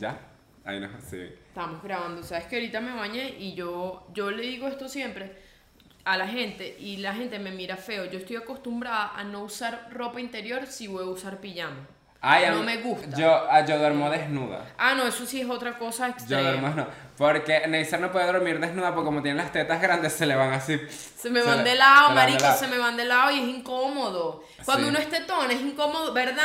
¿Ya? Ahí no, sí. Estamos grabando. Sabes que ahorita me bañé y yo, yo le digo esto siempre a la gente y la gente me mira feo. Yo estoy acostumbrada a no usar ropa interior si voy a usar pijama. Ay, no me gusta. Yo, ah, yo duermo desnuda. Ah, no, eso sí es otra cosa Yo extrema. duermo no. Porque Neisser no puede dormir desnuda porque como tiene las tetas grandes se le van así. Se me Se van le- de lado, marico, se me van de lado y es incómodo. Cuando Sí. uno es tetón es incómodo, ¿verdad?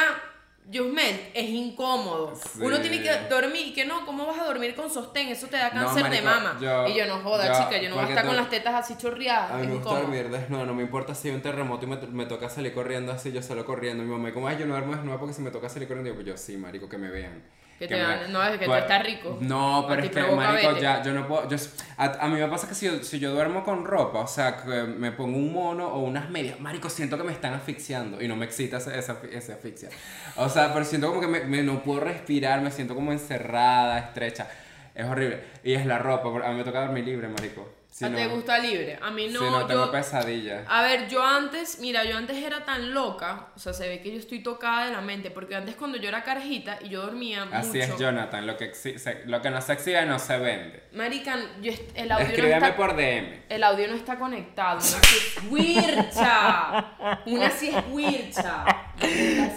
Yusmel, es incómodo. Sí. Uno tiene que dormir y que no, ¿cómo vas a dormir con sostén? Eso te da No, cáncer de mama. yo- y yo no joda, yo- chica, yo no voy a estar con las tetas así chorreadas. A mí me gusta dormir desnuda, no me importa si hay un terremoto y me, me toca salir corriendo así, yo solo corriendo. Mi mamá, como, ay, yo no duermo desnuda porque si me toca salir corriendo, yo, pues yo sí, marico, que me vean. Que te me vean, no, es que tú Pues, estás rico. No, pero es que, marico, vete. ya, yo no puedo, yo, a, a mí me pasa que si yo, si yo duermo con ropa, o sea, que me pongo un mono o unas medias, marico, siento que me están asfixiando y no me excita esa, esa, esa asfixia. O sea, pero siento como que me, me- no puedo respirar, me siento como encerrada, estrecha. Es horrible. Y es la ropa, porque a mí me toca dormir libre, marico. Si ¿A no, te gusta libre? A mí no, si no tengo yo... pesadillas. A ver, yo antes, mira, yo antes era tan loca, o sea, se ve que yo estoy tocada de la mente, porque antes cuando yo era carajita y yo dormía Así mucho. es, Jonathan. Lo que, se- lo que no se exhibe no se vende. Marica, yo el audio no Escríbeme está... por DM. El audio no está conectado. Una sí es huircha. Una sí es huircha.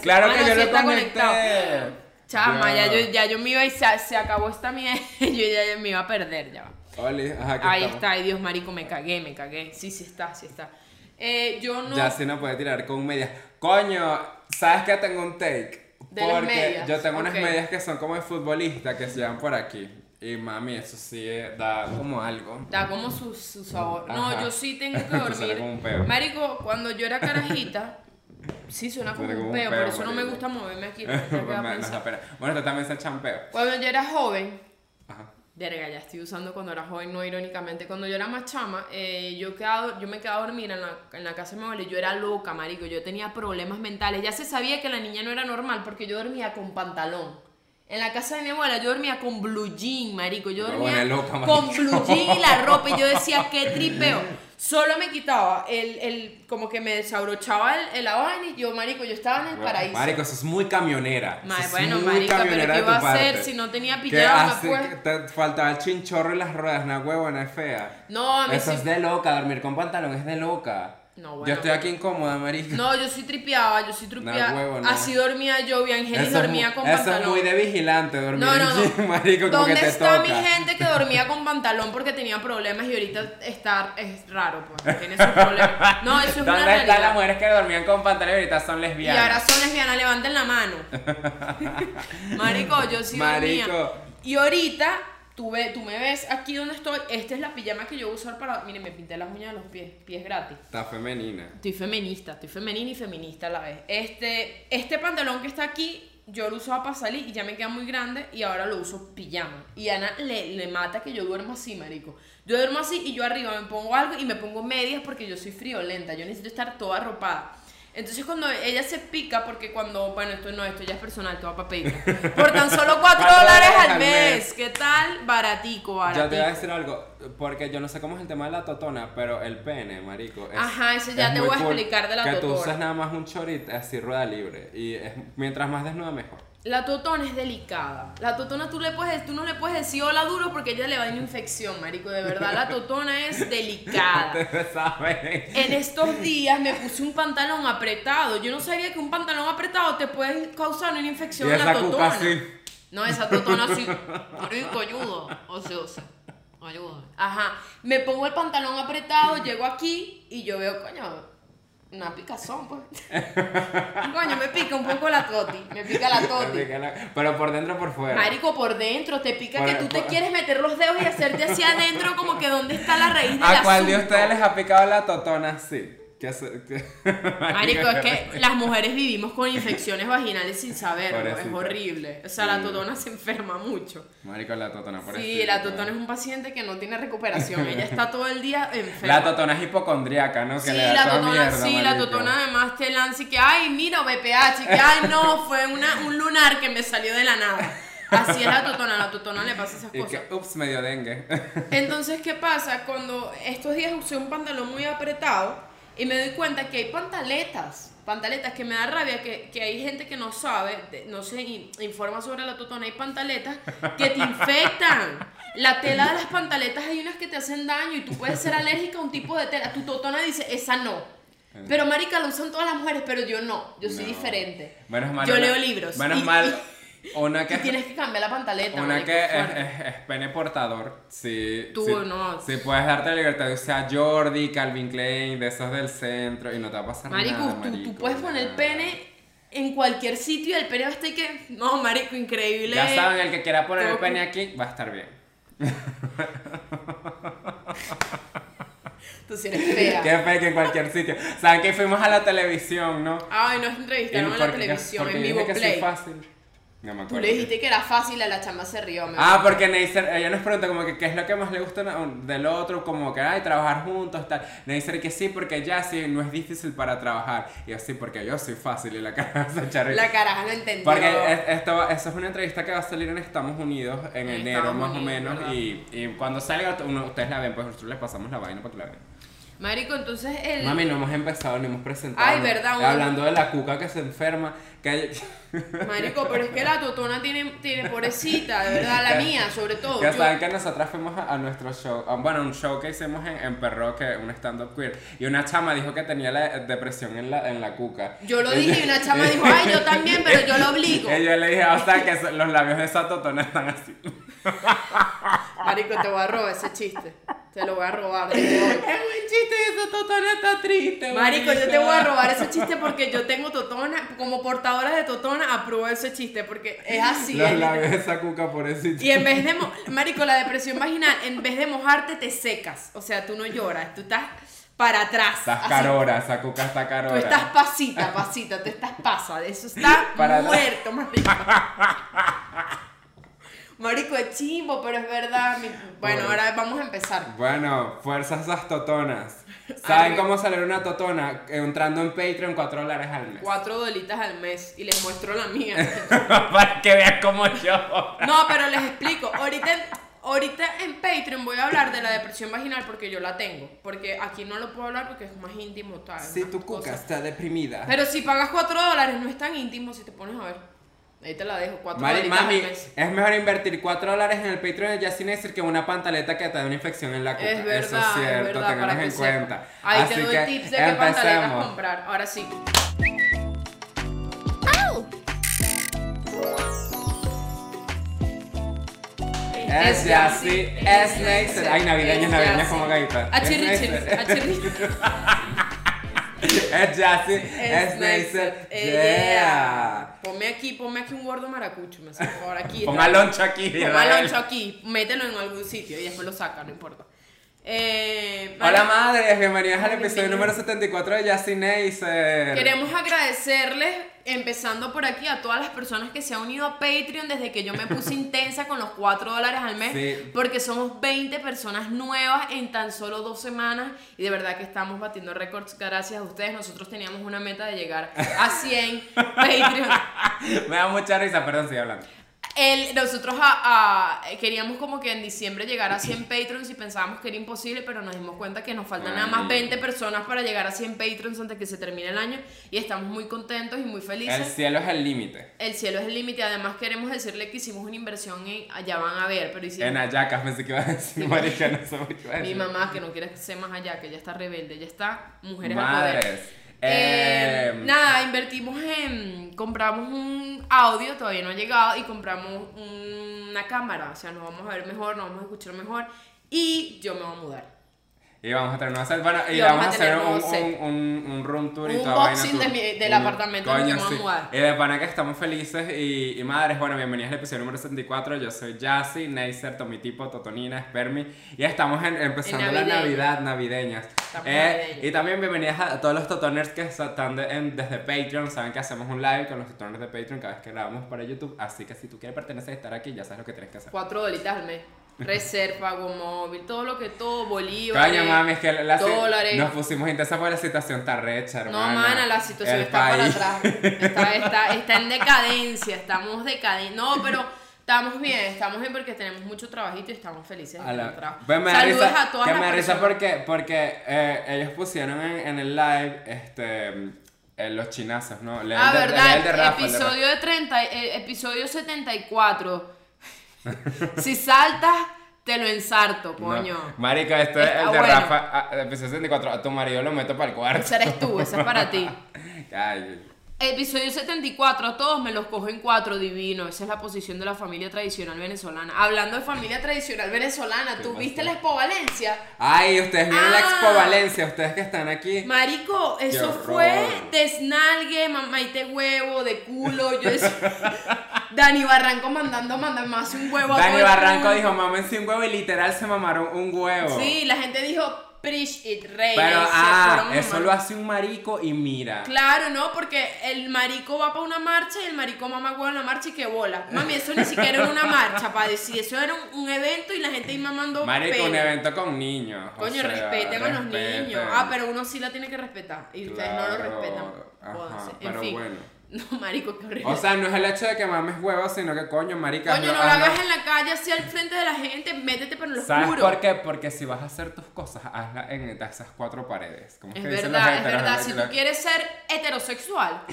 Claro Ah, que no, yo sí lo está conecté. conectado. Chama, ya Ya. yo, ya yo me iba y se, se acabó esta mierda. Yo ya, ya me iba a perder, ya va. Ajá, Ahí estamos. está, ay Dios marico, me cagué, me cagué. Sí, sí está, sí está. Eh, yo no. Ya sí no puede tirar con medias. Coño, ¿sabes que tengo un take? De las Porque medias, yo tengo unas medias que son como de futbolista que se llevan por aquí. Y mami, eso sí eh, da como algo. Da como su, su sabor. No, Ajá. yo sí tengo que dormir. como un peo. Marico, cuando yo era carajita, sí suena como Suena un como un peo, por peo, eso no me gusta moverme aquí. no nos da pena. Bueno, esto también se champeo. Cuando yo era joven. Verga, ya estoy usando cuando era joven, no irónicamente. Cuando yo era más chama, eh, yo, quedaba, yo me quedaba a dormir en la, en la casa de mi abuela y yo era loca, marico. Yo tenía problemas mentales. Ya se sabía que la niña no era normal porque yo dormía con pantalón. En la casa de mi abuela yo dormía con blue jean, marico. Yo dormía loca, con marico. blue jean y la ropa. Y yo decía, qué tripeo. Solo me quitaba el, el como que me desabrochaba el, el vaina y yo, marico, yo estaba en el paraíso. Marico, eso es muy camionera. Eso es bueno, muy marica, pero camionera ¿qué de iba a hacer si no tenía pijama? Pues? te faltaba el chinchorro y las ruedas, una huevona es fea. No, Eso es de loca, dormir con pantalón es de loca. No, bueno. Yo estoy aquí incómoda, marico. No, yo sí tripeaba, yo sí tripeaba. No, huevo, no. Así dormía yo, y Angelis Eso dormía con Eso pantalón. es muy de vigilante, dormir No, no, no. marico, como que ¿Dónde te está toca. mi gente que dormía con pantalón porque tenía problemas y ahorita está, es raro, pues, tiene sus problemas? No, eso es una ¿Dónde realidad. están las mujeres que dormían con pantalón y ahorita son y lesbianas? ahora son lesbianas, levanten la mano. Marico, yo sí dormía. Marico. Y ahorita, tú, ve, tú me ves aquí donde estoy, esta es la pijama que yo voy a usar para... Miren, me pinté las uñas de los pies, pies gratis. Está femenina. Estoy feminista, estoy femenina y feminista a la vez. Este, este pantalón que está aquí, yo lo usaba para salir y ya me queda muy grande y ahora lo uso pijama. Y Ana le, le mata que yo duermo así, marico. Yo duermo así y yo arriba me pongo algo y me pongo medias porque yo soy friolenta, yo necesito estar toda arropada. Entonces cuando ella se pica, porque cuando, bueno, esto no, esto ya es personal, esto va para pedir. Por tan solo 4 Cuatro dólares al mes. ¿Qué tal? Baratico, baratico. Yo te voy a decir algo, porque yo no sé cómo es el tema de la totona, pero el pene, marico. Es, Ajá, ese ya es te voy a cool explicar de la Que tú totona. usas nada más un chorito así rueda libre. Y es, mientras más desnuda, mejor. La totona es delicada. La totona tú, le puedes, tú no le puedes decir hola duro porque ella le va a dar una infección, marico. De verdad, la totona es delicada. En estos días me puse un pantalón apretado. Yo no sabía que un pantalón apretado te puede causar una infección Y en la totona. No, esa totona así. Marico, ayuda. O sea, o sea, ayuda. Ajá. Me pongo el pantalón apretado, llego aquí y yo veo, coño, una picazón, pues. coño, me pica un poco la toti. Me pica la toti. Pero por dentro o por fuera. Marico, por dentro, te pica Por- que tú te quieres meter los dedos y hacerte hacia adentro como que dónde está la raíz del ¿A cuál de ustedes les ha picado la totona así? ¿Qué hace? qué- Marico, es que las mujeres vivimos con infecciones vaginales sin saberlo, es horrible. O sea, la totona se enferma mucho. Marico, la totona, por Sí, la totona es un paciente que no tiene recuperación, ella está todo el día enferma. La totona es hipocondriaca, ¿no? Que Sí, le da la toda totona, mierda, sí, la totona además te lanza y que, ay, mira, BPH, y que, ay, no, fue una, un lunar que me salió de la nada. Así es la totona, la totona le pasa esas Y cosas. que, ups, medio dengue. Entonces, ¿qué pasa? Cuando estos días usé un pantalón muy apretado y me doy cuenta que hay pantaletas pantaletas que me da rabia que, que hay gente que no sabe, no se in- informa sobre la totona. Hay pantaletas que te infectan. La tela de las pantaletas hay unas que te hacen daño y tú puedes ser alérgica a un tipo de tela. Tu totona dice, esa no. Pero marica, lo usan todas las mujeres, pero yo no. Yo soy No. diferente. Menos mal. Yo leo libros. Menos y- mal. Una Y, que. tienes que cambiar la pantaleta. Una que es, fuerte. es, es pene portador, sí. Tú, sí, no. Sí, puedes darte la libertad de usar Jordi, Calvin Klein, de esos del centro y no te va a pasar Marico, nada. tú, tú marico, puedes poner nada. pene en cualquier sitio y el pene va a estar que. No, marico, increíble. Ya saben, el que quiera poner el pene aquí va a estar bien. Tú sí eres fea. Qué fe que en cualquier sitio. Saben que fuimos a la televisión, ¿no? Ay, nos entrevistaron en la televisión, en Vivo que sí Play. fácil. No me Tú acuerdo. le dijiste que era fácil, a la chama se rió. me Ah, acuerdo. porque Neisser, ella nos pregunta como que qué es lo que más le gusta del otro, como que, ay, trabajar juntos, tal. Neisser que sí, porque ya sí, no es difícil para trabajar. Y así, porque yo soy fácil y la cara se. La caraja lo entendió. Porque es- esto, eso es una entrevista que va a salir en Estados Unidos en En enero Estados más o menos. Y, y cuando salga, uno- ustedes la ven, pues nosotros les pasamos la vaina para que la vean. Marico, entonces el. Mami, no hemos empezado, ni hemos presentado. Ay, verdad, uno- Hablando de la cuca que se enferma. Que, Marico, pero es que la totona tiene, tiene pobrecita, de verdad, la mía, sobre todo. Ya Yo- saben que nosotras fuimos a, a nuestro show, a- bueno, un show que hicimos en, en Perro, que un stand-up queer, y una chama dijo que tenía la depresión en la, en la cuca. Yo lo dije y una chama dijo, ay, yo también, pero yo lo obligo. Y yo le dije, o sea, que los labios de esa totona están así. Marico, te voy a robar ese chiste. Te lo voy a robar. desde ¡Qué hoy. buen chiste! Esa totona está triste. Marico, yo te voy a robar ese chiste porque yo tengo totona, como portadora de totona, apruebo ese chiste porque es así. Los es labios de esa cuca, pobrecito. Y en vez de, marico, la depresión vaginal, en vez de mojarte, te secas. O sea, tú no lloras, tú estás para atrás. Estás así. carora, esa cuca está Tú carora. estás pasita, pasita, tú estás pasa. Eso está Para muerto, marico. Marico, es chimbo, pero es verdad. mi- Bueno, Bueno. ahora vamos a empezar. Bueno, fuerzas esas totonas. ¿Saben Ay. cómo salir una totona? Entrando en Patreon, 4 dólares al mes. Cuatro dolitas al mes y les muestro la mía. Para que vean como yo. No, pero les explico. Ahorita, ahorita en Patreon voy a hablar de la depresión vaginal porque yo la tengo. Porque aquí no lo puedo hablar porque es más íntimo. tal, Si tu cuca cosas. está deprimida. Pero si pagas 4 dólares no es tan íntimo si te pones a ver. Ahí te la dejo, 4 Mari- dólares mami, mes. es mejor invertir 4 dólares en el Patreon de Neisser que una pantaleta que te da una infección en la cuca. Es verdad, Eso es cierto, es verdad, en cuenta. Ahí Así te doy que tips de qué pantaletas comprar. Ahora sí. Es Yassi, es Neisser. Ay, navideños Yassi. como gaita. Es Achirrichis, Es Yassi, es Neisser. Yeah. Ponme aquí, ponme aquí un gordo maracucho, me hace favor aquí. Ponga loncho aquí. Ponga loncho aquí, mételo en algún sitio y después lo saca, no importa. Eh, Hola madres, bienvenidas al episodio número 74 de Yassi Neisser. Queremos agradecerles, empezando por aquí, a todas las personas que se han unido a Patreon desde que yo me puse intensa con los 4 dólares al mes, Sí. porque somos 20 personas nuevas en tan solo dos semanas y de verdad que estamos batiendo récords gracias a ustedes. Nosotros teníamos una meta de llegar a 100 Patreon. Me da mucha risa, perdón, sigue hablando. El, nosotros a- a- queríamos como que en diciembre llegar a 100 Patreons y pensábamos que era imposible, pero nos dimos cuenta que nos faltan nada más Ay. 20 personas para llegar a 100 Patreons antes que se termine el año y estamos muy contentos y muy El felices. cielo es el límite. El cielo es el límite, además queremos decirle que hicimos una inversión en, allá van a ver, pero hicimos... En Ayacas pensé que iba a decir marica, no sé a Mi mamá que no quiere ser más allá, que ella está rebelde, ella está mujeres poder. Madres. Eh, Eh. Compramos un audio, todavía no ha llegado, y compramos una cámara. O sea, nos vamos a ver mejor, nos vamos a escuchar mejor. Y yo me voy a mudar. Y vamos a tener un set, bueno, y, Y vamos, vamos a hacer un, un, un, un room tour y Un toda vaina unboxing tour. de mi- del apartamento donde voy a mudar. Y de pana que estamos felices y, y madres, bueno, bienvenidas al episodio número 64. Yo soy Jassy, Neisser, Tomitipo, Totonina, Spermi. Y estamos en- empezando En la. Navidad, navideñas. Eh, y también bienvenidas a todos los Totoners que están de- en- desde Patreon. Saben que hacemos un live con los Totoners de Patreon cada vez que grabamos para YouTube. Así que si tú quieres pertenecer a estar aquí, ya sabes lo que tienes que hacer. Cuatro dolitas al mes. Reserva, móvil, todo lo que todo, bolívares. Coño, mami, es que la, la- dólares. nos pusimos intensa porque la situación está recha, No, hermana. mana, la situación El está país. para atrás. Está, está, está en decadencia, estamos decadentes. No, pero estamos bien, estamos bien porque tenemos mucho trabajito y estamos felices. de A la- trabajo. Pues me Saludos risa, a todas que las me risa porque, porque eh, ellos pusieron en, en el live este Eh, los chinazos, ¿no? Ah, de- verdad, el de Rafa, de episodio de 30, eh, episodio 74. si saltas, te lo ensarto, coño. No. Marica, esto es el de bueno. Rafa, ah, episodio 64. A tu marido lo meto para el cuarto. Ese eres tú, ese es para ti. Ay, Episodio 74, a todos me los cojo en cuatro, divino. Esa es la posición de la familia tradicional venezolana. Hablando de familia tradicional venezolana, ¿Qué ¿tú viste la Expo Valencia? Ay, ustedes vieron la Ah. Expo Valencia, ustedes que están aquí. Marico, eso fue desnalgue, mamaite huevo, de culo. Yo decía, Dani Barranco mandando mandar más un huevo Dani Barranco dijo, mámense un huevo y literal se mamaron un huevo. Sí, la gente dijo, preach it, rey. Pero, ah, eso lo hace un marico y mira. Claro, ¿no? Porque el marico va para una marcha y el marico mama huevo en la marcha y que bola. Mami, eso ni siquiera era una marcha, para decir. Eso era un, un evento y la gente ahí mamando Marico, un evento con niños. Coño, respeten a los niños. Ah, pero uno sí la tiene que respetar. Y ustedes no lo respetan. ajá. En pero fin. bueno. No, marico, qué horrible. O sea, no es el hecho de que mames huevos, sino que coño, marica. Coño, no lo hagas en la calle así al frente de la gente, métete por lo ¿Sabes oscuro. por qué? Porque si vas a hacer tus cosas, hazlas en esas cuatro paredes. Como Es que dicen verdad, los es verdad. ¿no? Si Que tú quieres ser heterosexual,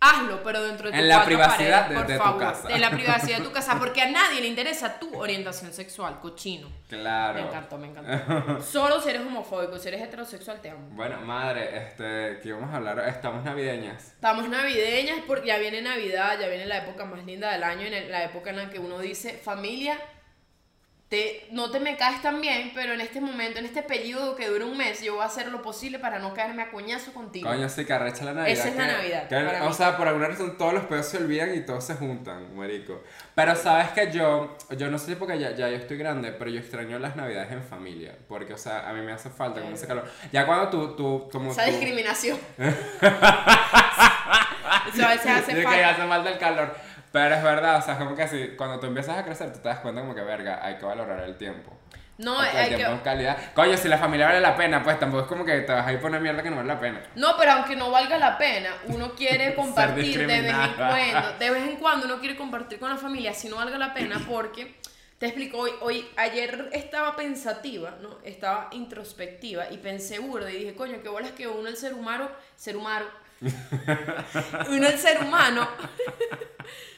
hazlo, pero dentro de tu En la privacidad paredes, de- por de tu favor. casa. En la privacidad de tu casa, porque a nadie le interesa tu orientación sexual, cochino. Claro. Me encantó, me encantó. Solo si eres homofóbico, si eres heterosexual, te amo. Bueno, madre, este, que íbamos a hablar, estamos navideñas. Estamos navideñas porque ya viene Navidad, ya viene la época más linda del año, en la época en la que uno dice, familia, te, no te me caes tan bien, pero en este momento, en este periodo que dura un mes, yo voy a hacer lo posible para no caerme a coñazo contigo. Coño, sí, que arrecha la Navidad. Esa es la que- Navidad, que- para o mí. sea, por alguna razón todos los pedos se olvidan y todos se juntan, marico. Pero sabes que yo, yo no sé porque ya, ya yo estoy grande, pero yo extraño las Navidades en familia. Porque, o sea, a mí me hace falta como ese calor. Ya cuando tú, tú, como Esa tú- discriminación. Eso a veces hace Sí, que falta. hace falta el calor. Pero es verdad, o sea, como que así, cuando tú empiezas a crecer, tú te das cuenta como que, verga, hay que valorar el tiempo. No, Porque el hay tiempo que... en calidad. Coño, si la familia vale la pena, pues tampoco es como que te vas a ir por una mierda que no vale la pena. No, pero aunque no valga la pena, uno quiere compartir de vez en cuando. De vez en cuando uno quiere compartir con la familia si no valga la pena porque, te explico, hoy, hoy ayer estaba pensativa, ¿no? Estaba introspectiva y pensé burda y dije, coño, qué bolas que uno el ser humano, ser humano, uno el ser humano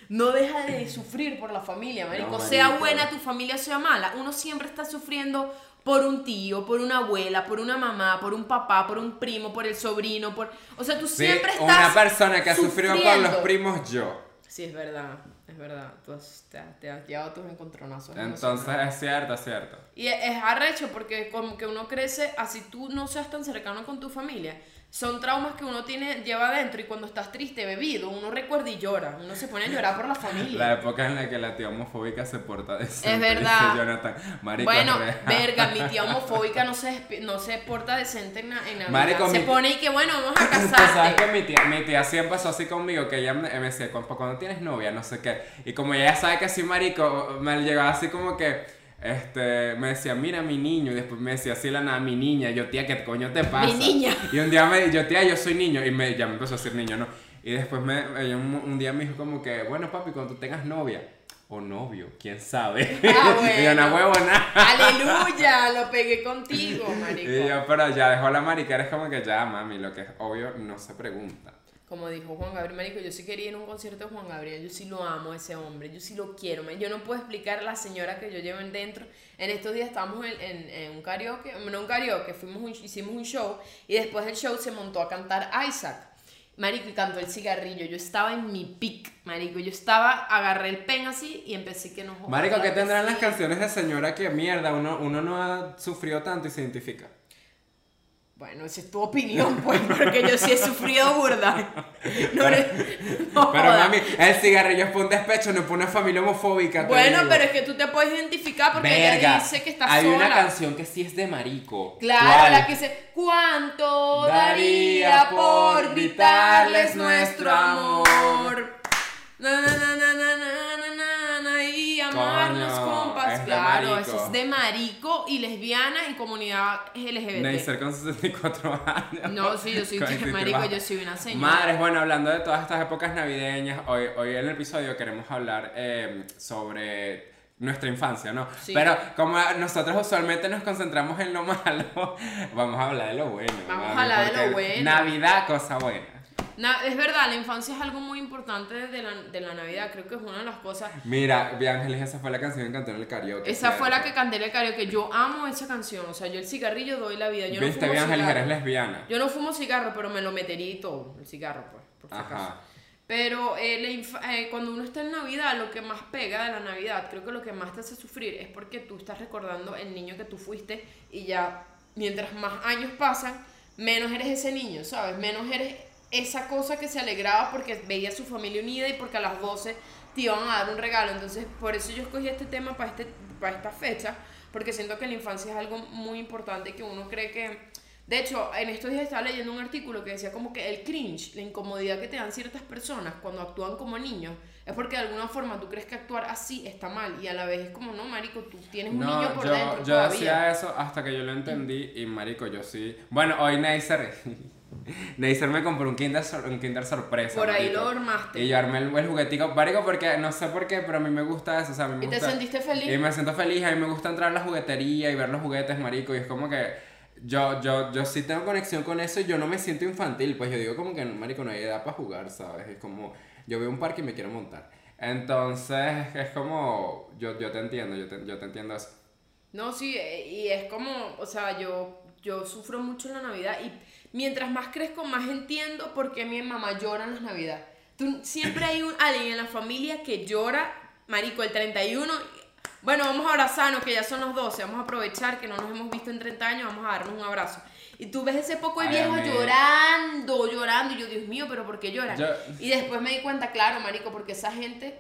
no deja de sufrir por la familia, marico. No, sea buena tu familia, sea mala. Uno siempre está sufriendo por un tío, por una abuela, por una mamá, por un papá, por un primo, por el sobrino, por... O sea, tú Sí, siempre estás una persona que ha sufrido por los primos, yo. Sí, es verdad, es verdad. Tú has- te, te has llevado tus encontronazos. Entonces es cierto, es cierto. Y es, es arrecho porque como que uno crece, así tú no seas tan cercano con tu familia. Son traumas que uno tiene, lleva adentro y cuando estás triste, bebido, uno recuerda y llora. Uno se pone a llorar por la familia. La época en la que la tía homofóbica se porta decente. Es verdad. dice Jonathan. Marico, Bueno, verga, mi tía homofóbica no se, no se porta decente en, en. Marico, se pone y que bueno, vamos a Tú sabes casarte. que mi tía, mi tía sí empezó así conmigo, que ella me, me decía, cuando, cuando tienes novia, no sé qué. Y como ella sabe que soy marico, me llegaba así como que, este, me decía, mira mi niño, y después me decía así la nada, mi niña, yo tía, ¿qué coño te pasa? niña. Y un día me yo tía, yo soy niño, y me, ya me empezó a decir niño, ¿no? Y después me, un, un día me dijo como que, bueno papi, cuando tú tengas novia, o novio, quién sabe. Ah, y yo, no bueno. huevo nada. Aleluya, lo pegué contigo, marico. Y yo, pero ya dejó la mariquera, es como que ya, mami, lo que es obvio no se pregunta. Como dijo Juan Gabriel, marico, yo sí quería ir a un concierto de Juan Gabriel, yo sí lo amo a ese hombre, yo sí lo quiero, man. yo no puedo explicar la señora que yo llevo en dentro. En estos días estábamos en, en- en un karaoke, no un karaoke, fuimos un- hicimos un show y después del show se montó a cantar Isaac. Marico, y cantó el cigarrillo. Yo estaba en mi pic, marico. Yo estaba, agarré el pen así y empecé que no Marico, ¿qué tendrán las canciones de señora que mierda? Uno, uno no ha sufrido tanto y se identifica. Bueno, esa es tu opinión, pues, porque yo sí he sufrido burda. No, eres- no Pero mami, el cigarrillo es por un despecho, no es por una familia homofóbica. Bueno, pero es que tú te puedes identificar porque ella Verga, dice que está hay sola. una canción que sí es de marico. Claro, ¿Cuál? la que dice ¿Cuánto Daría por gritarles nuestro amor? Na, na, na, amarnos compas. Claro, marico. eso es de marico y lesbiana y comunidad LGBT. Neisser con 64 años. No, sí, yo soy este marico, yo soy una señora. Madres, bueno, hablando de todas estas épocas navideñas, hoy, hoy en el episodio queremos hablar eh, sobre nuestra infancia, ¿no? Sí. Pero como nosotros usualmente nos concentramos en lo malo, vamos a hablar de lo bueno. Vamos a hablar de lo bueno. Navidad, cosa buena. Na- es verdad, la infancia es algo muy importante de la, de la Navidad. Creo que es una de las cosas. Mira, Ángeles, esa fue la canción que cantó en el karaoke. Esa fue la que canté en el karaoke. Yo amo esa canción. O sea, yo el cigarrillo doy la vida. Yo no fumo Ángeles, cigarro. eres lesbiana. Yo no fumo cigarro, pero me lo metería y todo. El cigarro, pues, por si acaso. Pero eh, la eh, cuando uno está en Navidad, lo que más pega de la Navidad, creo que lo que más te hace sufrir es porque tú estás recordando el niño que tú fuiste y ya mientras más años pasan, menos eres ese niño, ¿sabes? Menos eres esa cosa que se alegraba porque veía a su familia unida y porque a las 12 te iban a dar un regalo. Entonces, por eso yo escogí este tema para, este, para esta fecha, porque siento que la infancia es algo muy importante que uno cree que... De hecho, en estos días estaba leyendo un artículo que decía como que el cringe, la incomodidad que te dan ciertas personas cuando actúan como niños, es porque de alguna forma tú crees que actuar así está mal y a la vez es como, no, marico, tú tienes un niño por yo, dentro yo todavía. hacía eso hasta que yo lo entendí y marico, yo sí. Bueno, hoy Neisser, Neisser me compró un Kinder, un kinder sorpresa. Por ahí marico. lo armaste. Y yo armé el, el juguetico, marico, porque no sé por qué, pero a mí me gusta eso, o sea, a mí me ¿Y te gusta- sentiste feliz? Y me siento feliz, a mí me gusta entrar a la juguetería y ver los juguetes, marico, y es como que yo, yo, yo sí tengo conexión con eso y yo no me siento infantil, pues yo digo como que, marico, no hay edad para jugar, ¿sabes? Es como, yo veo un parque y me quiero montar. Entonces, es como, yo, yo te entiendo, yo te, yo te entiendo eso. No, sí, eh, y es como, o sea, yo, yo sufro mucho en la Navidad y mientras más crezco, más entiendo por qué mi mamá llora en las Navidades. Tú, siempre hay un, alguien en la familia que llora, marico, el 31. Bueno, vamos a abrazarnos, que ya son los 12, vamos a aprovechar que no nos hemos visto en 30 años, vamos a darnos un abrazo. Y tú ves ese poco de amiga. llorando, llorando, y yo, Dios mío, pero ¿por qué lloran? Yo- Y después me di cuenta, claro, marico, porque esa gente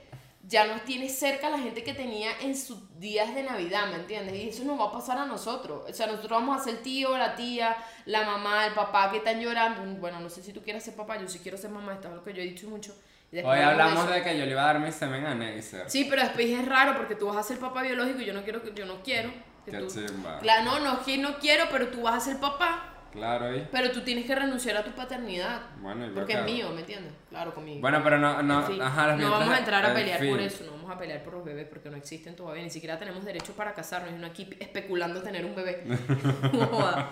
ya nos tiene cerca la gente que tenía en sus días de Navidad, ¿me entiendes? Y eso nos va a pasar a nosotros. O sea, nosotros vamos a ser el tío, la tía, la mamá, el papá que están llorando. Bueno, no sé si tú quieres ser papá, yo sí quiero ser mamá, esto es lo que yo he dicho mucho. Hoy hablamos de que yo le iba a dar mi semen a Neisser. Sí, pero después es raro porque tú vas a ser papá biológico y yo no quiero que yo no quiero. que Qué tú- chimba. Claro, no, no es que no quiero, pero tú vas a ser papá, Claro, y... pero tú tienes que renunciar a tu paternidad. Bueno, ¿y yo Porque es mío, ¿me entiendes? Claro, conmigo. Bueno, pero no, no, En fin, ajá, los no vamos a entrar a pelear por eso, no vamos a pelear por los bebés porque no existen todavía, ni siquiera tenemos derecho para casarnos y uno aquí especulando tener un bebé. No joda.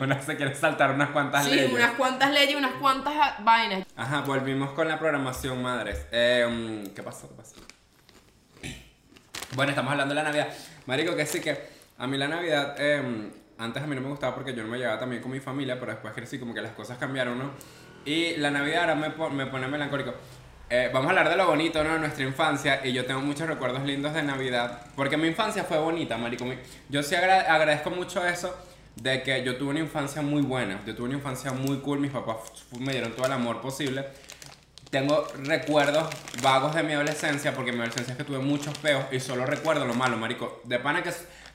Una se quiere saltar unas cuantas Sí, leyes. unas cuantas leyes, unas cuantas vainas. Ajá, volvimos con la programación, madres. Eh, mm, ¿Qué pasó? ¿Qué pasó? Bueno, estamos hablando de la Navidad. Marico, que sí que a mí la Navidad, eh, antes a mí no me gustaba porque yo no me llevaba también con mi familia, pero después crecí como que las cosas cambiaron, ¿no? Y la Navidad ahora me, me pone melancólico. Eh, vamos a hablar de lo bonito, ¿no? De nuestra infancia. Y yo tengo muchos recuerdos lindos de Navidad. Porque mi infancia fue bonita, marico. Yo sí agra- agradezco mucho eso de que yo tuve una infancia muy buena. Yo tuve una infancia muy cool. Mis papás me dieron todo el amor posible. Tengo recuerdos vagos de mi adolescencia, porque mi adolescencia es que tuve muchos peos y solo recuerdo lo malo, marico. De pana que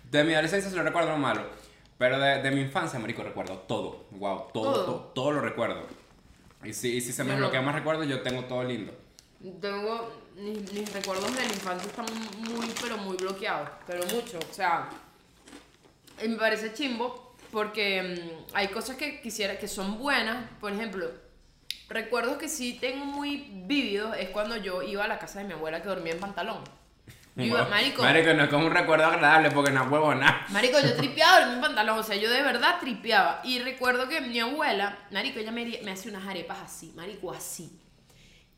de mi adolescencia solo recuerdo lo malo. Pero de, de mi infancia, marico, recuerdo todo. Wow, todo, Todo. todo, todo, lo recuerdo. Y si, y si se me bloquea más recuerdos, yo tengo todo lindo. Tengo, mis, mis recuerdos de la infancia están muy, pero muy bloqueados, pero mucho, o sea, me parece chimbo porque mm, hay cosas que quisiera, que son buenas, por ejemplo, recuerdos que sí tengo muy vívidos es cuando yo iba a la casa de mi abuela que dormía en pantalón. Yo iba, marico, Marico, no es como un recuerdo agradable porque no huevo nada. Marico, yo tripeaba en mi pantalón, o sea, yo de verdad tripeaba. Y recuerdo que mi abuela, Marico, ella me, me hace unas arepas así, Marico, así.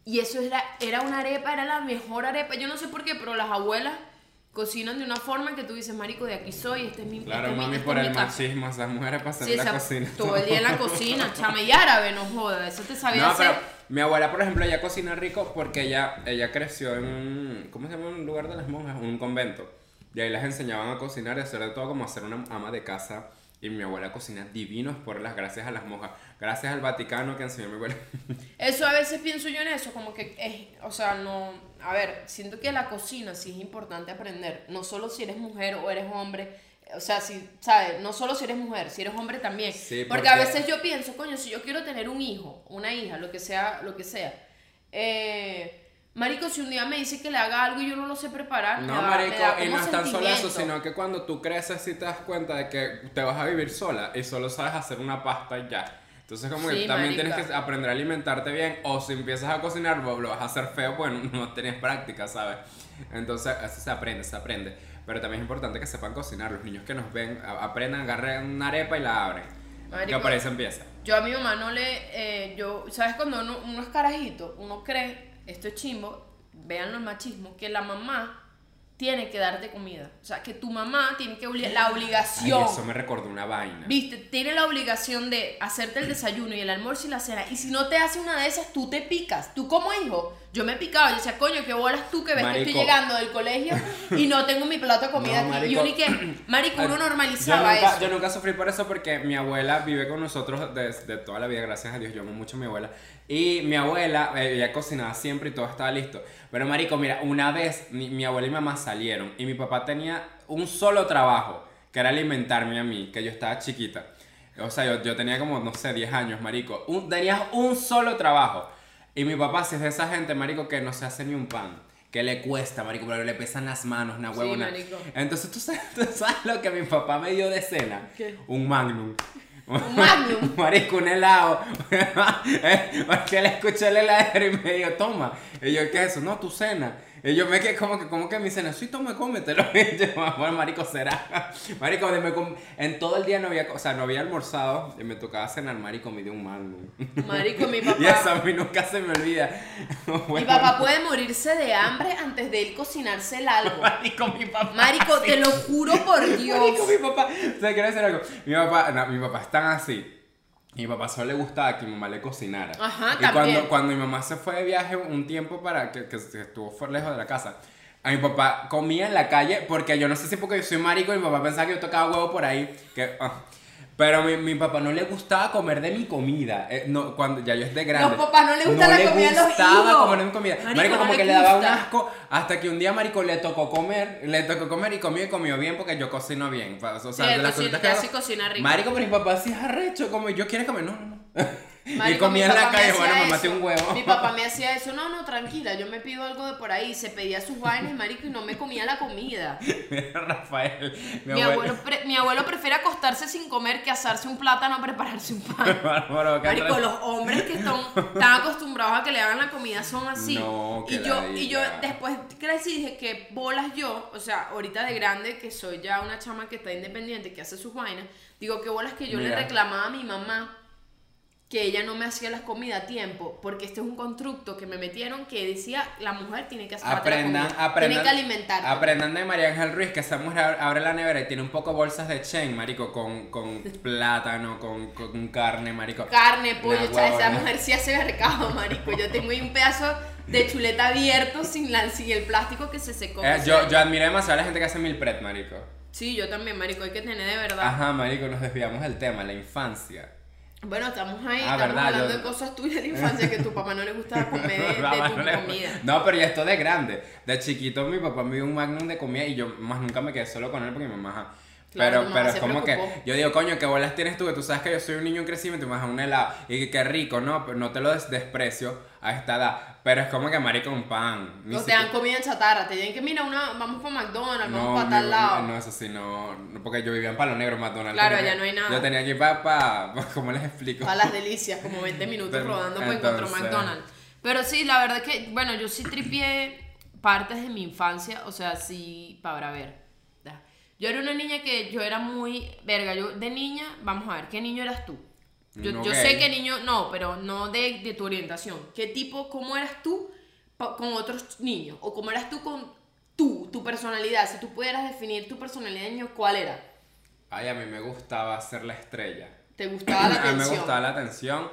Y eso era, era una arepa, era la mejor arepa. Yo no sé por qué, pero las abuelas cocinan de una forma que tú dices, Marico, de aquí soy, este es mi Claro, este es mi- mami, por el casa". machismo, esas mujeres pasan Sí, en la esa- cocina. todo el día en la cocina, chama y árabe, no joda, eso te sabía No, hacer. pero mi abuela, por ejemplo, ella cocina rico porque ella, ella creció en un, ¿cómo se llama un lugar de las monjas? Un convento. Y ahí les enseñaban a cocinar y hacer de todo como hacer una ama de casa. Y mi abuela cocina divinos por las gracias a las monjas. Gracias al Vaticano que enseñó mi abuela. Eso a veces pienso yo en eso, como que es, o sea, no, a ver, siento que la cocina sí es importante aprender, no solo si eres mujer o eres hombre, o sea, si, ¿sabes? No solo si eres mujer, si eres hombre también. Sí, porque, a porque- veces yo pienso, coño, si yo quiero tener un hijo, una hija, lo que sea, lo que sea, eh, Marico, si un día me dice que le haga algo y yo no lo sé preparar, me No, da- me marico, da y no es tan solo eso, sino que cuando tú creces sí te das cuenta de que te vas a vivir sola y solo sabes hacer una pasta y ya. Entonces como que Sí, también marica. tienes que aprender a alimentarte bien o si empiezas a cocinar lo, lo vas a hacer feo pues no tenías práctica, ¿sabes? Entonces eso se aprende, se aprende. Pero también es importante que sepan cocinar. Los niños que nos ven aprendan, agarren una arepa y la abren. Que Marico, por ahí se empieza. Yo a mi mamá no le. eh, yo, ¿Sabes cuando uno, uno es carajito? Uno cree, esto es chimbo, vean el machismo, que la mamá tiene que darte comida. O sea, que tu mamá tiene que obli- la Ay, obligación. eso me recordó una vaina. Viste, tiene la obligación de hacerte el desayuno y el almuerzo y la cena. Y si no te hace una de esas, tú te picas. Tú como hijo, yo me picaba. Yo decía, coño, qué bolas tú que ves que Marico. estoy llegando del colegio y no tengo mi plato de comida No, aquí. Y uno que, marico, uno Yo normalizaba nunca, eso. yo nunca sufrí por eso porque mi abuela vive con nosotros desde toda la vida, gracias a Dios. Yo amo mucho a mi abuela. Y mi abuela, eh, ella cocinaba siempre y todo estaba listo. Pero, marico, mira, una vez mi, mi abuela y mi mamá salieron y mi papá tenía un solo trabajo, que era alimentarme a mí, que yo estaba chiquita. O sea, yo, yo tenía como, no sé, 10 años, marico. Un, tenías un solo trabajo. Y mi papá, si es de esa gente, marico, que no se hace ni un pan. Que le cuesta, marico, pero le pesan las manos, una Sí, huevona. marico. Entonces, ¿tú sabes, tú sabes lo que mi papá me dio de cena? ¿Qué? Un magnum. Un Magnum. Marico, un helado. Porque le escuché el heladero y me dijo, toma. Y yo, ¿qué es eso? No, tu cena. Y yo me quedé como que, como que mi cena, sí, toma, cómetelo. Y yo, bueno, marico, será. Marico, me com- en todo el día no había, o sea, no había almorzado y me tocaba cenar, marico, me dio un magnum. Marico, mi Y eso papá. a mí nunca se me olvida. Mi papá puede morirse de hambre antes de él cocinarse el algo. Marico, mi papá. Marico, te lo juro por Dios. Marico, mi papá. O sea, quiero decir algo. Mi papá, no, mi papá es tan Mi papá solo le gustaba que mi mamá le cocinara. Ajá, y también. cuando, cuando mi mamá se fue de viaje un tiempo para que, que estuvo fuera lejos de la casa, a mi papá comía en la calle porque yo no sé si porque yo soy marico y mi papá pensaba que yo tocaba huevo por ahí. Que, ah. Pero mi, mi papá no le gustaba comer de mi comida. eh, no, cuando ya yo es de grande. Los papás no le gusta la comida de los gustaba hijos. comer de mi comida. Marico, Marico, no como le que le daba un asco hasta que un día, marico, le tocó comer, le tocó comer y comió y comió bien porque yo cocino bien. O sea, Sí, de las cocina- que hago- cocinar rico. Marico, pero mi papá sí es arrecho, como yo quiero comer, no, no, no. y comía mi en la me calle, hacía bueno, eso. tiene un huevo. Mi papá me hacía eso, no, no, tranquila, yo me pido algo de por ahí, se pedía sus vainas, marico, y no me comía la comida. Mira, Rafael, mi, Mi abuelo. pre- mi abuelo prefiere acostarse sin comer que asarse un plátano prepararse un pan. Bárbaro, Marico, los hombres que están tan acostumbrados a que le hagan la comida son así. No, y yo y yo después crecí y dije que bolas yo, o sea, ahorita de grande que soy ya una chama que está independiente, que hace sus vainas, digo que bolas que yo le reclamaba a mi mamá que ella no me hacía las comidas a tiempo, porque este es un constructo que me metieron que decía la mujer tiene que hacer Aprendan, aprendan, tiene que alimentar. aprendan de María Ángel Ruiz, que esa mujer abre- la nevera y tiene un poco bolsas de chen, marico, con, con plátano, con, con carne, marico. Carne, pollo, sea, esa mujer sí hace mercado, marico. Yo tengo ahí un pedazo de chuleta abierto sin, la, sin el plástico que se secó. Eh, yo, yo admiro demasiado a la gente que hace mil pret, marico. Sí, yo también, marico, hay que tener de verdad. Ajá, marico, nos desviamos del tema, la infancia. Bueno, estamos ahí, Ah, estamos verdad, hablando yo- de cosas tuyas de la infancia que tu papá no le gustaba comer de, tu no le- comida. No, pero ya esto de grande. De chiquito mi papá me dio un magnum de comida y yo más nunca me quedé solo con él porque mi mamá... Claro, pero pero es como que yo digo, coño, qué bolas tienes tú, que tú sabes que yo soy un niño en crecimiento y me das un helado y que qué rico, no, pero no te lo des- desprecio a esta edad, pero es como que marico un pan. ni No te siquiera- dan comida chatarra, te dicen que mira, una, vamos para McDonald's, no, vamos para tal lado. no, eso sí, no, no, porque yo vivía en Palo Negro, McDonald's. Claro, allá no hay nada. Yo tenía que ir para, pa, ¿cómo les explico? Para las delicias, como 20 minutos Pero, rodando para encontrar McDonald's. Pero sí, la verdad que, bueno, yo sí tripié partes de mi infancia, o sea, sí, para ver. Yo era una niña que yo era muy, verga, yo de niña, vamos a ver, ¿qué niño eras tú? Yo, yo sé que niño, no, pero no de, de tu orientación. ¿Qué tipo, cómo eras tú con otros niños? ¿O cómo eras tú con tú, tu personalidad? Si tú pudieras definir tu personalidad de niño, ¿cuál era? Ay, a mí me gustaba ser la estrella. ¿Te gustaba la A mí me atención? gustaba la atención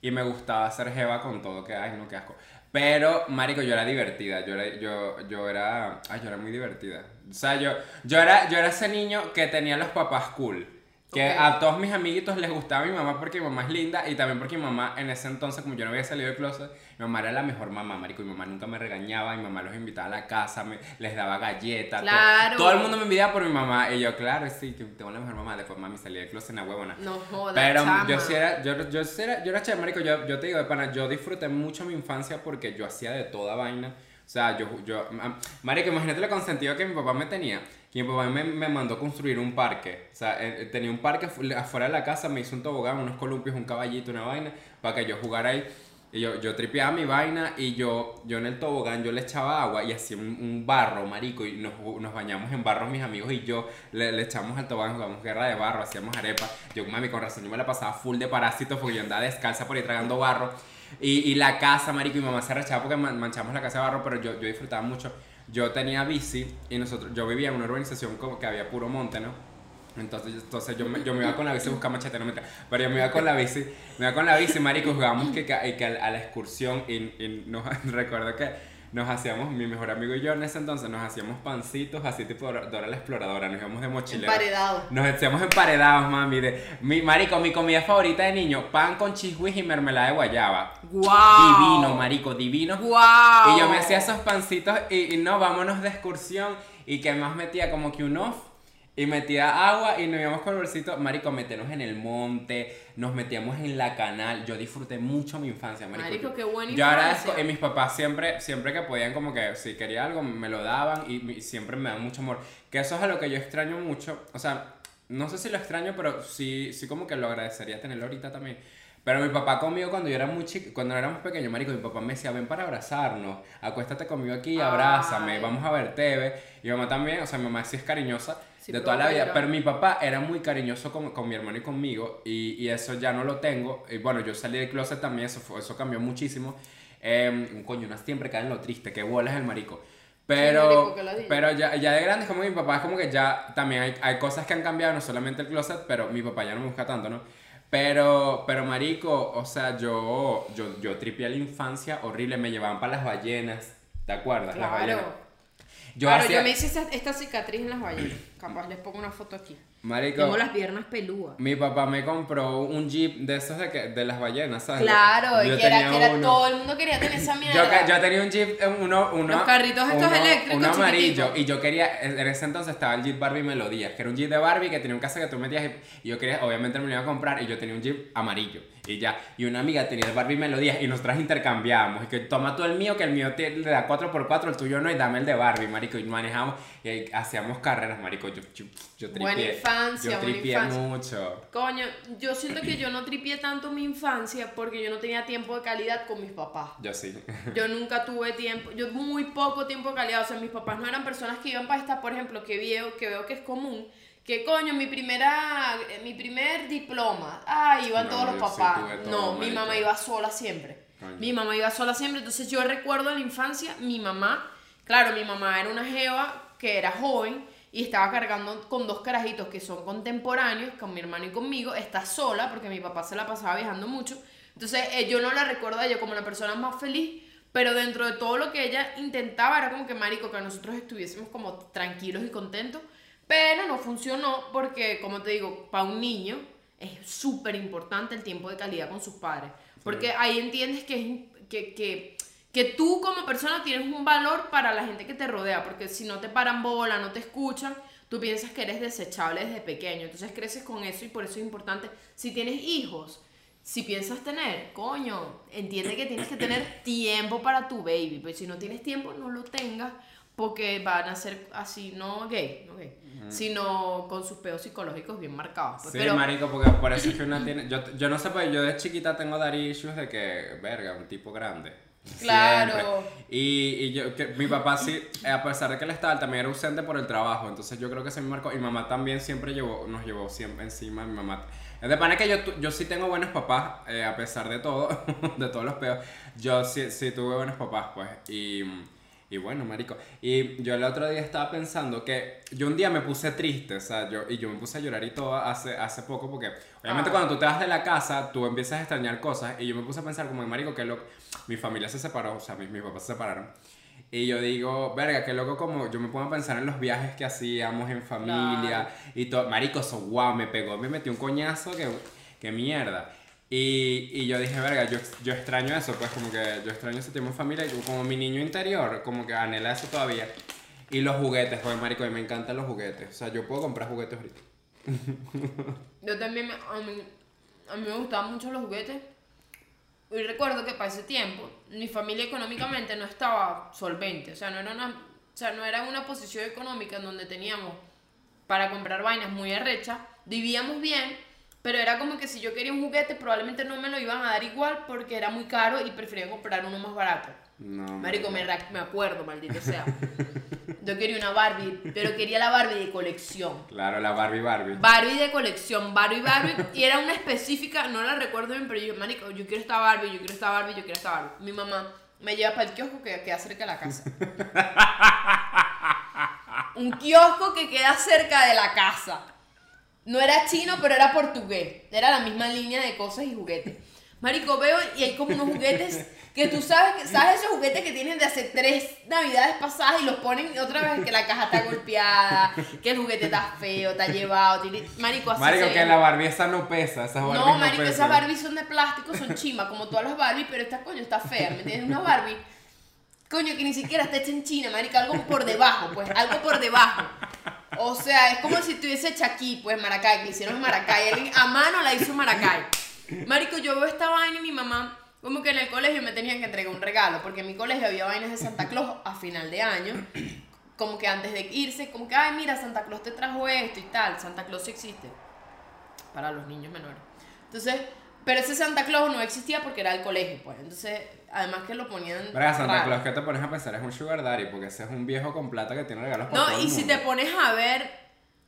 y me gustaba hacer jeva con todo que ay no qué asco. Pero marico, yo era divertida, yo era yo yo era ay, yo era muy divertida. O sea, yo yo era yo era ese niño que tenía los papás cool. Que Ok. a todos mis amiguitos les gustaba mi mamá porque mi mamá es linda y también porque mi mamá en ese entonces, como yo no había salido del closet, mi mamá era la mejor mamá, marico. Mi mamá nunca me regañaba, mi mamá los invitaba a la casa, me- les daba galletas. todo- Claro. Todo, el mundo me envidiaba por mi mamá y yo, claro, sí, que tengo la mejor mamá. Después mami salí del closet, una huevona. No jodas, Pero chama. yo sí era, yo, yo sí era, yo era chévere, marico, yo, yo te digo, de pana, yo disfruté mucho mi infancia porque yo hacía de toda vaina. O sea, yo, yo, marico, imagínate lo consentido que mi papá me tenía. Que mi papá me, me mandó construir un parque. O sea, eh, eh, tenía un parque fu- afuera de la casa, me hizo un tobogán, unos columpios, un caballito, una vaina, para que yo jugara ahí. Y yo, yo tripeaba mi vaina y yo, yo en el tobogán yo le echaba agua y hacía un, un barro, marico, y nos, nos bañamos en barro mis amigos y yo le, le echamos al tobogán, jugamos guerra de barro, hacíamos arepa. Yo, mami, con razón, yo me la pasaba full de parásitos porque yo andaba descalza por ahí tragando barro. Y, la casa, marico, mi mamá se arrechaba porque man- manchamos la casa de barro, pero yo, yo disfrutaba mucho. Yo tenía bici y nosotros, yo vivía en una urbanización como que había puro monte, ¿no? Entonces, entonces yo, me, yo me iba con la bici a buscar machete, no me Pero yo me iba con la bici, me iba con la bici, marico, jugábamos que, que, que a la excursión y, y nos, recuerdo que nos hacíamos, mi mejor amigo y yo en ese entonces, nos hacíamos pancitos así tipo Dora la Exploradora, nos íbamos de mochilero. Emparedado. Nos hacíamos emparedados, mami. De, mi, marico, mi comida favorita de niño, pan con chisguis y mermelada de guayaba. ¡Guau! Divino, marico, divino. ¡Guau! Y yo me hacía esos pancitos y, y no, vámonos de excursión. Y que más metía como que un off. Y metía agua y nos íbamos con el bolsito, marico, meternos en el monte, nos metíamos en la canal. Yo disfruté mucho mi infancia, marico. Marico, qué buena Yo agradezco, y mis papás siempre, siempre que podían como que si quería algo me lo daban y, siempre me dan mucho amor. Que eso es a lo que yo extraño mucho. O sea, no sé si lo extraño, pero sí, sí como que lo agradecería tenerlo ahorita también. Pero mi papá conmigo cuando yo era muy chico, cuando éramos pequeños, marico, mi papá me decía, ven para abrazarnos, acuéstate conmigo aquí, abrázame, Ay. vamos a ver TV. Y mi mamá también, o sea, mi mamá sí es cariñosa Sí, de toda la vida, bueno. pero mi papá era muy cariñoso con, con mi hermano y conmigo y, y eso ya no lo tengo. Y bueno, yo salí del closet también, eso, fue- eso cambió muchísimo. Eh, coño, una siempre cae en lo triste, que bola es el marico. Pero, marico, pero ya, ya de grande, como mi papá, es como que ya también hay, hay cosas que han cambiado, no solamente el closet, pero mi papá ya no me busca tanto, ¿no? Pero, pero marico, o sea, yo, yo, yo tripié la infancia horrible, me llevaban para las ballenas, ¿te acuerdas? Las ballenas. Claro. Yo claro, yo me hice esta, esta cicatriz en las ballenas. Capaz les pongo una foto aquí. marico, Tengo las piernas pelúas. mi papá me compró un jeep de esos de, que, de las ballenas, ¿sabes? Claro, Yo que era, que era todo el mundo quería tener esa Yo, mierda. que- yo tenía un Jeep, eh, uno, uno, Los carritos estos uno- eléctricos Uno amarillo. Y yo quería, en ese entonces estaba el Jeep Barbie Melodías, que era un Jeep de Barbie que tenía un casa que tú metías y, y yo quería, obviamente me lo iba a comprar y yo tenía un Jeep amarillo. Y ya, y una amiga tenía el Barbie Melodías y nosotras intercambiábamos. Y que toma tú el mío, que el mío te- le da 4x4, el tuyo no, y dame el de Barbie, marico. Y manejamos y ahí hacíamos carreras, marico. Yo, yo, yo Buena tripié. infancia, Yo buena tripié infancia. mucho. Coño, yo siento que yo no tripié tanto mi infancia porque yo no tenía tiempo de calidad con mis papás. Yo sí. Yo nunca tuve tiempo, yo muy poco tiempo de calidad. O sea, mis papás no eran personas que iban para esta, por ejemplo, que veo que, veo que es común. Que coño, mi primera, eh, mi primer diploma, ah, iban No, todos los sí papás. todo, no, mi mamá iba sola siempre. Coño. Mi mamá iba sola siempre. Entonces yo recuerdo en la infancia, mi mamá, claro, mi mamá era una jeva que era joven y estaba cargando con dos carajitos que son contemporáneos, con mi hermano y conmigo. Está sola porque mi papá se la pasaba viajando mucho. Entonces eh, yo no la recuerdo a ella como la persona más feliz, pero dentro de todo lo que ella intentaba era como que marico, que nosotros estuviésemos como tranquilos y contentos. Pero no funcionó porque, como te digo, para un niño es súper importante el tiempo de calidad con sus padres. Porque ahí entiendes que, que, que, que tú como persona tienes un valor para la gente que te rodea. Porque si no te paran bola, no te escuchan, tú piensas que eres desechable desde pequeño. Entonces creces con eso y por eso es importante. Si tienes hijos, si piensas tener, coño, entiende que tienes que tener tiempo para tu baby. Pues si no tienes tiempo, no lo tengas porque van a ser así, no gay, no gay, sino con sus peos psicológicos bien marcados. pues. Sí, Pero marico, porque por eso es que una tiene... Yo, yo no sé, pues yo de chiquita tengo daddy issues de que, verga, un tipo grande. Claro. Y, y yo, que mi papá sí, a pesar de que él estaba, también era ausente por el trabajo, entonces yo creo que se me marcó. Y mamá también siempre llevó, nos llevó siempre encima, mi mamá. Es de pana que yo, yo sí tengo buenos papás, eh, a pesar de todo, de todos los peos. Yo sí, sí tuve buenos papás, pues. Y, y bueno, marico. Y yo el otro día estaba pensando que yo un día me puse triste, o sea, yo, y yo me puse a llorar y todo hace, hace poco, porque obviamente Ah. cuando tú te vas de la casa, tú empiezas a extrañar cosas. Y yo me puse a pensar como, marico, que lo, mi familia se separó, o sea, mis, mis papás se separaron. Y yo digo, verga, qué loco como yo me pongo a pensar en los viajes que hacíamos en familia y todo. Marico, eso, wow, me pegó, me metió un coñazo que, que mierda. Y, y yo dije, verga, yo, yo extraño eso, pues como que yo extraño ese tiempo en familia y como mi niño interior, como que anhela eso todavía. Y los juguetes, pues marico, a mí me encantan los juguetes. O sea, yo puedo comprar juguetes ahorita. yo también, me- a mí, a mí me gustaban mucho los juguetes. Y recuerdo que para ese tiempo mi familia económicamente no estaba solvente, o sea, no era una, o sea, no era una posición económica en donde teníamos para comprar vainas muy arrechas, vivíamos bien, pero era como que si yo quería un juguete, probablemente no me lo iban a dar igual porque era muy caro y prefería comprar uno más barato. No. Marico, me, me acuerdo, maldito sea. Yo quería una Barbie, pero quería la Barbie de colección. Claro, la Barbie Barbie. Barbie de colección, Barbie Barbie, y era una específica, no la recuerdo bien, pero yo, marico, yo quiero esta Barbie, yo quiero esta Barbie, yo quiero esta Barbie. Mi mamá me lleva para el kiosco que queda cerca de la casa. Un kiosco que queda cerca de la casa. No era chino, pero era portugués. Era la misma línea de cosas y juguetes. Marico, veo y hay como unos juguetes que tú sabes, que sabes esos juguetes que tienen de hace tres navidades pasadas y los ponen otra vez que la caja está golpeada, que el juguete está feo, está llevado, tiene... Marico, así Marico, se que ven. la Barbie esa no pesa, esas Barbies No, marico, pesan. esas Barbies son de plástico, son chima, como todas las Barbies, pero esta coño está fea, ¿me entiendes? Una Barbie, coño, que ni siquiera está hecha en China, marico, algo por debajo, pues, algo por debajo. O sea, es como si estuviese hecha aquí, pues, Maracay, que hicieron Maracay, a mano la hizo Maracay. Marico, yo veo esta vaina y mi mamá, como que en el colegio me tenían que entregar un regalo, porque en mi colegio había vainas de Santa Claus a final de año, como que antes de irse, como que, ay, mira, Santa Claus te trajo esto y tal, Santa Claus sí existe para los niños menores. Entonces, pero ese Santa Claus no existía porque era del colegio, pues. Entonces, además que lo ponían. Verga, Santa. Claus, ¿qué te pones a pensar? Es un sugar daddy, porque ese es un viejo con plata que tiene regalos para No, todo el y si mundo. te pones a ver,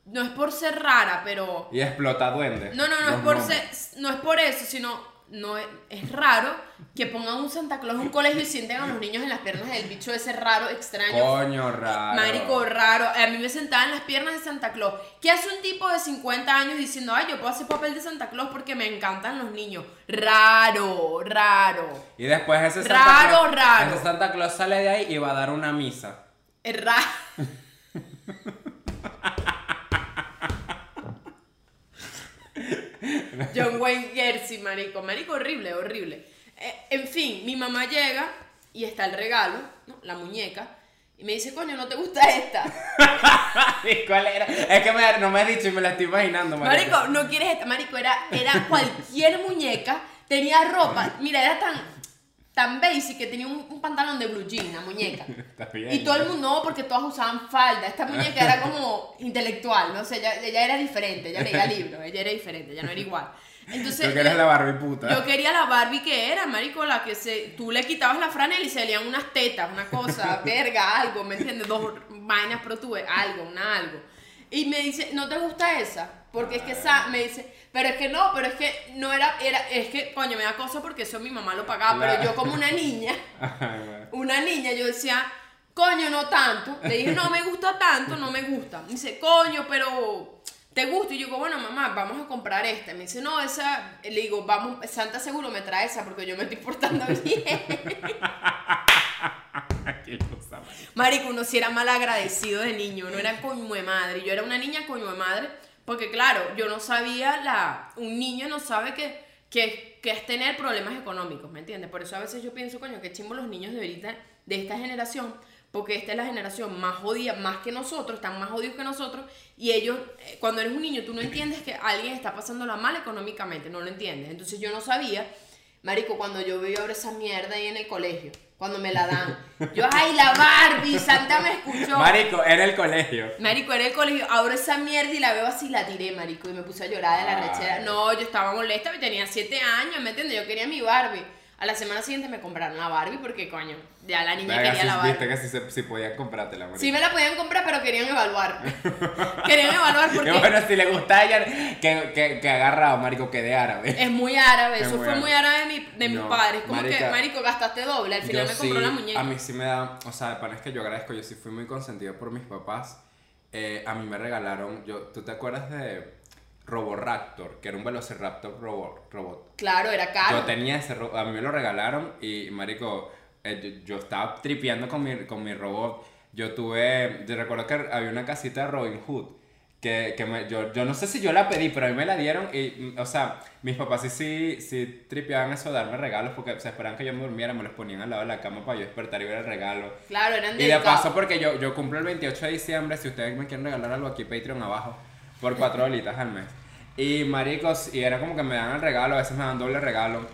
no es por ser rara, pero. Y explota duendes. No, no, no es por ser, no es por eso, sino no es, es raro que pongan un Santa Claus en un colegio y sienten a los niños en las piernas del bicho ese raro, extraño. Coño, raro. Marico, raro. A mí me sentaba en las piernas de Santa Claus. ¿Qué hace un tipo de 50 años diciendo, ay, yo puedo hacer papel de Santa Claus porque me encantan los niños? Raro, raro. Y después ese Santa Raro, Claus, raro. Ese Santa Claus sale de ahí y va a dar una misa. Es raro. John Wayne Gacy, marico. Marico, horrible, horrible. Eh, en fin, mi mamá llega y está el regalo, ¿no? la muñeca, y me dice, coño, ¿no te gusta esta? ¿Y ¿Cuál era? Es que me- no me has dicho y me la estoy imaginando, marico. Marico, no quieres esta. Marico, era, era cualquier muñeca, tenía ropa. Mira, era tan, tan basic que tenía un, un pantalón de blue jean, la muñeca. Está bien. Y todo el mundo, no, porque todas usaban falda. Esta muñeca era como intelectual, no sé, ella, ella era diferente, ella leía libros, ella era diferente, ella no era igual. Entonces, yo- la Barbie puta. yo quería la Barbie que era, marico, la que se, tú le quitabas la franela y se salían unas tetas, una cosa, verga, algo, ¿me entiendes? Dos vainas pero tuve algo, una algo. Y me dice, ¿no te gusta esa? Porque es que esa, me dice, pero es que no, pero es que no era, era, es que, coño, me da cosa porque eso mi mamá lo pagaba, Claro. pero yo como una niña, una niña, yo decía, coño, no tanto. Le dije, no me gusta tanto, no me gusta. Me dice, coño, pero ¿te gusta? Y yo digo, bueno, mamá, vamos a comprar esta. Me dice, no, esa. Le digo, vamos, Santa seguro me trae esa porque yo me estoy portando bien. Qué cosa, marico. Uno sí era mal agradecido de niño, uno era coño de madre. Yo era una niña coño de madre, porque claro, yo no sabía la. Un niño no sabe que, que, que es tener problemas económicos, ¿me entiendes? Por eso a veces yo pienso, coño, que chimbo los niños de ahorita, de esta generación, porque esta es la generación más jodida, más que nosotros, están más jodidos que nosotros, y ellos, eh, cuando eres un niño, tú no entiendes que alguien está pasándola mal económicamente, no lo entiendes. Entonces yo no sabía. Marico, cuando yo veo ahora esa mierda ahí en el colegio, cuando me la dan, yo, ay, la Barbie, Santa me escuchó. Marico, era el colegio. Marico, era el colegio, abro esa mierda y la veo así, la tiré, marico, y me puse a llorar de la Ay. rechera. No, yo estaba molesta, tenía 7 años, ¿me entiendes? Yo quería mi Barbie. A la semana siguiente me compraron la Barbie porque, coño, ya la niña quería sí, la viste Barbie. que sí, se- sí podían comprártela. Sí me la podían comprar, pero querían evaluar. querían evaluar Que porque bueno, si le gusta a ella, que, que, que agarrado, marico, que de árabe. es muy árabe. Es Eso muy fue árabe. muy árabe de, mi, de mis No, padres. Como que, marica, marico, gastaste doble. Al final me compró sí, la muñeca. A mí sí me da, o sea, de pana es que yo agradezco, yo sí fui muy consentido por mis papás. Eh, a mí me regalaron, yo, ¿tú te acuerdas de Roboraptor? Que era un Velociraptor robot. robot. Claro, era caro. Yo tenía ese ro- a mí me lo regalaron y, marico, eh, yo, yo estaba tripeando con mi, con mi robot. Yo tuve, yo recuerdo que había una casita de Robin Hood. Que, que me- yo, yo no sé si yo la pedí, pero a mí me la dieron y, mm, o sea, mis papás sí, sí, sí tripeaban eso de darme regalos porque se esperaban que yo me durmiera, me los ponían al lado de la cama para yo despertar y ver el regalo. Claro, eran Y de paso, porque yo, yo cumplo el 28 de diciembre, si ustedes me quieren regalar algo aquí, Patreon abajo, por 4 dolitas al mes. Y maricos, y era como que me dan el regalo, a veces me dan doble regalo.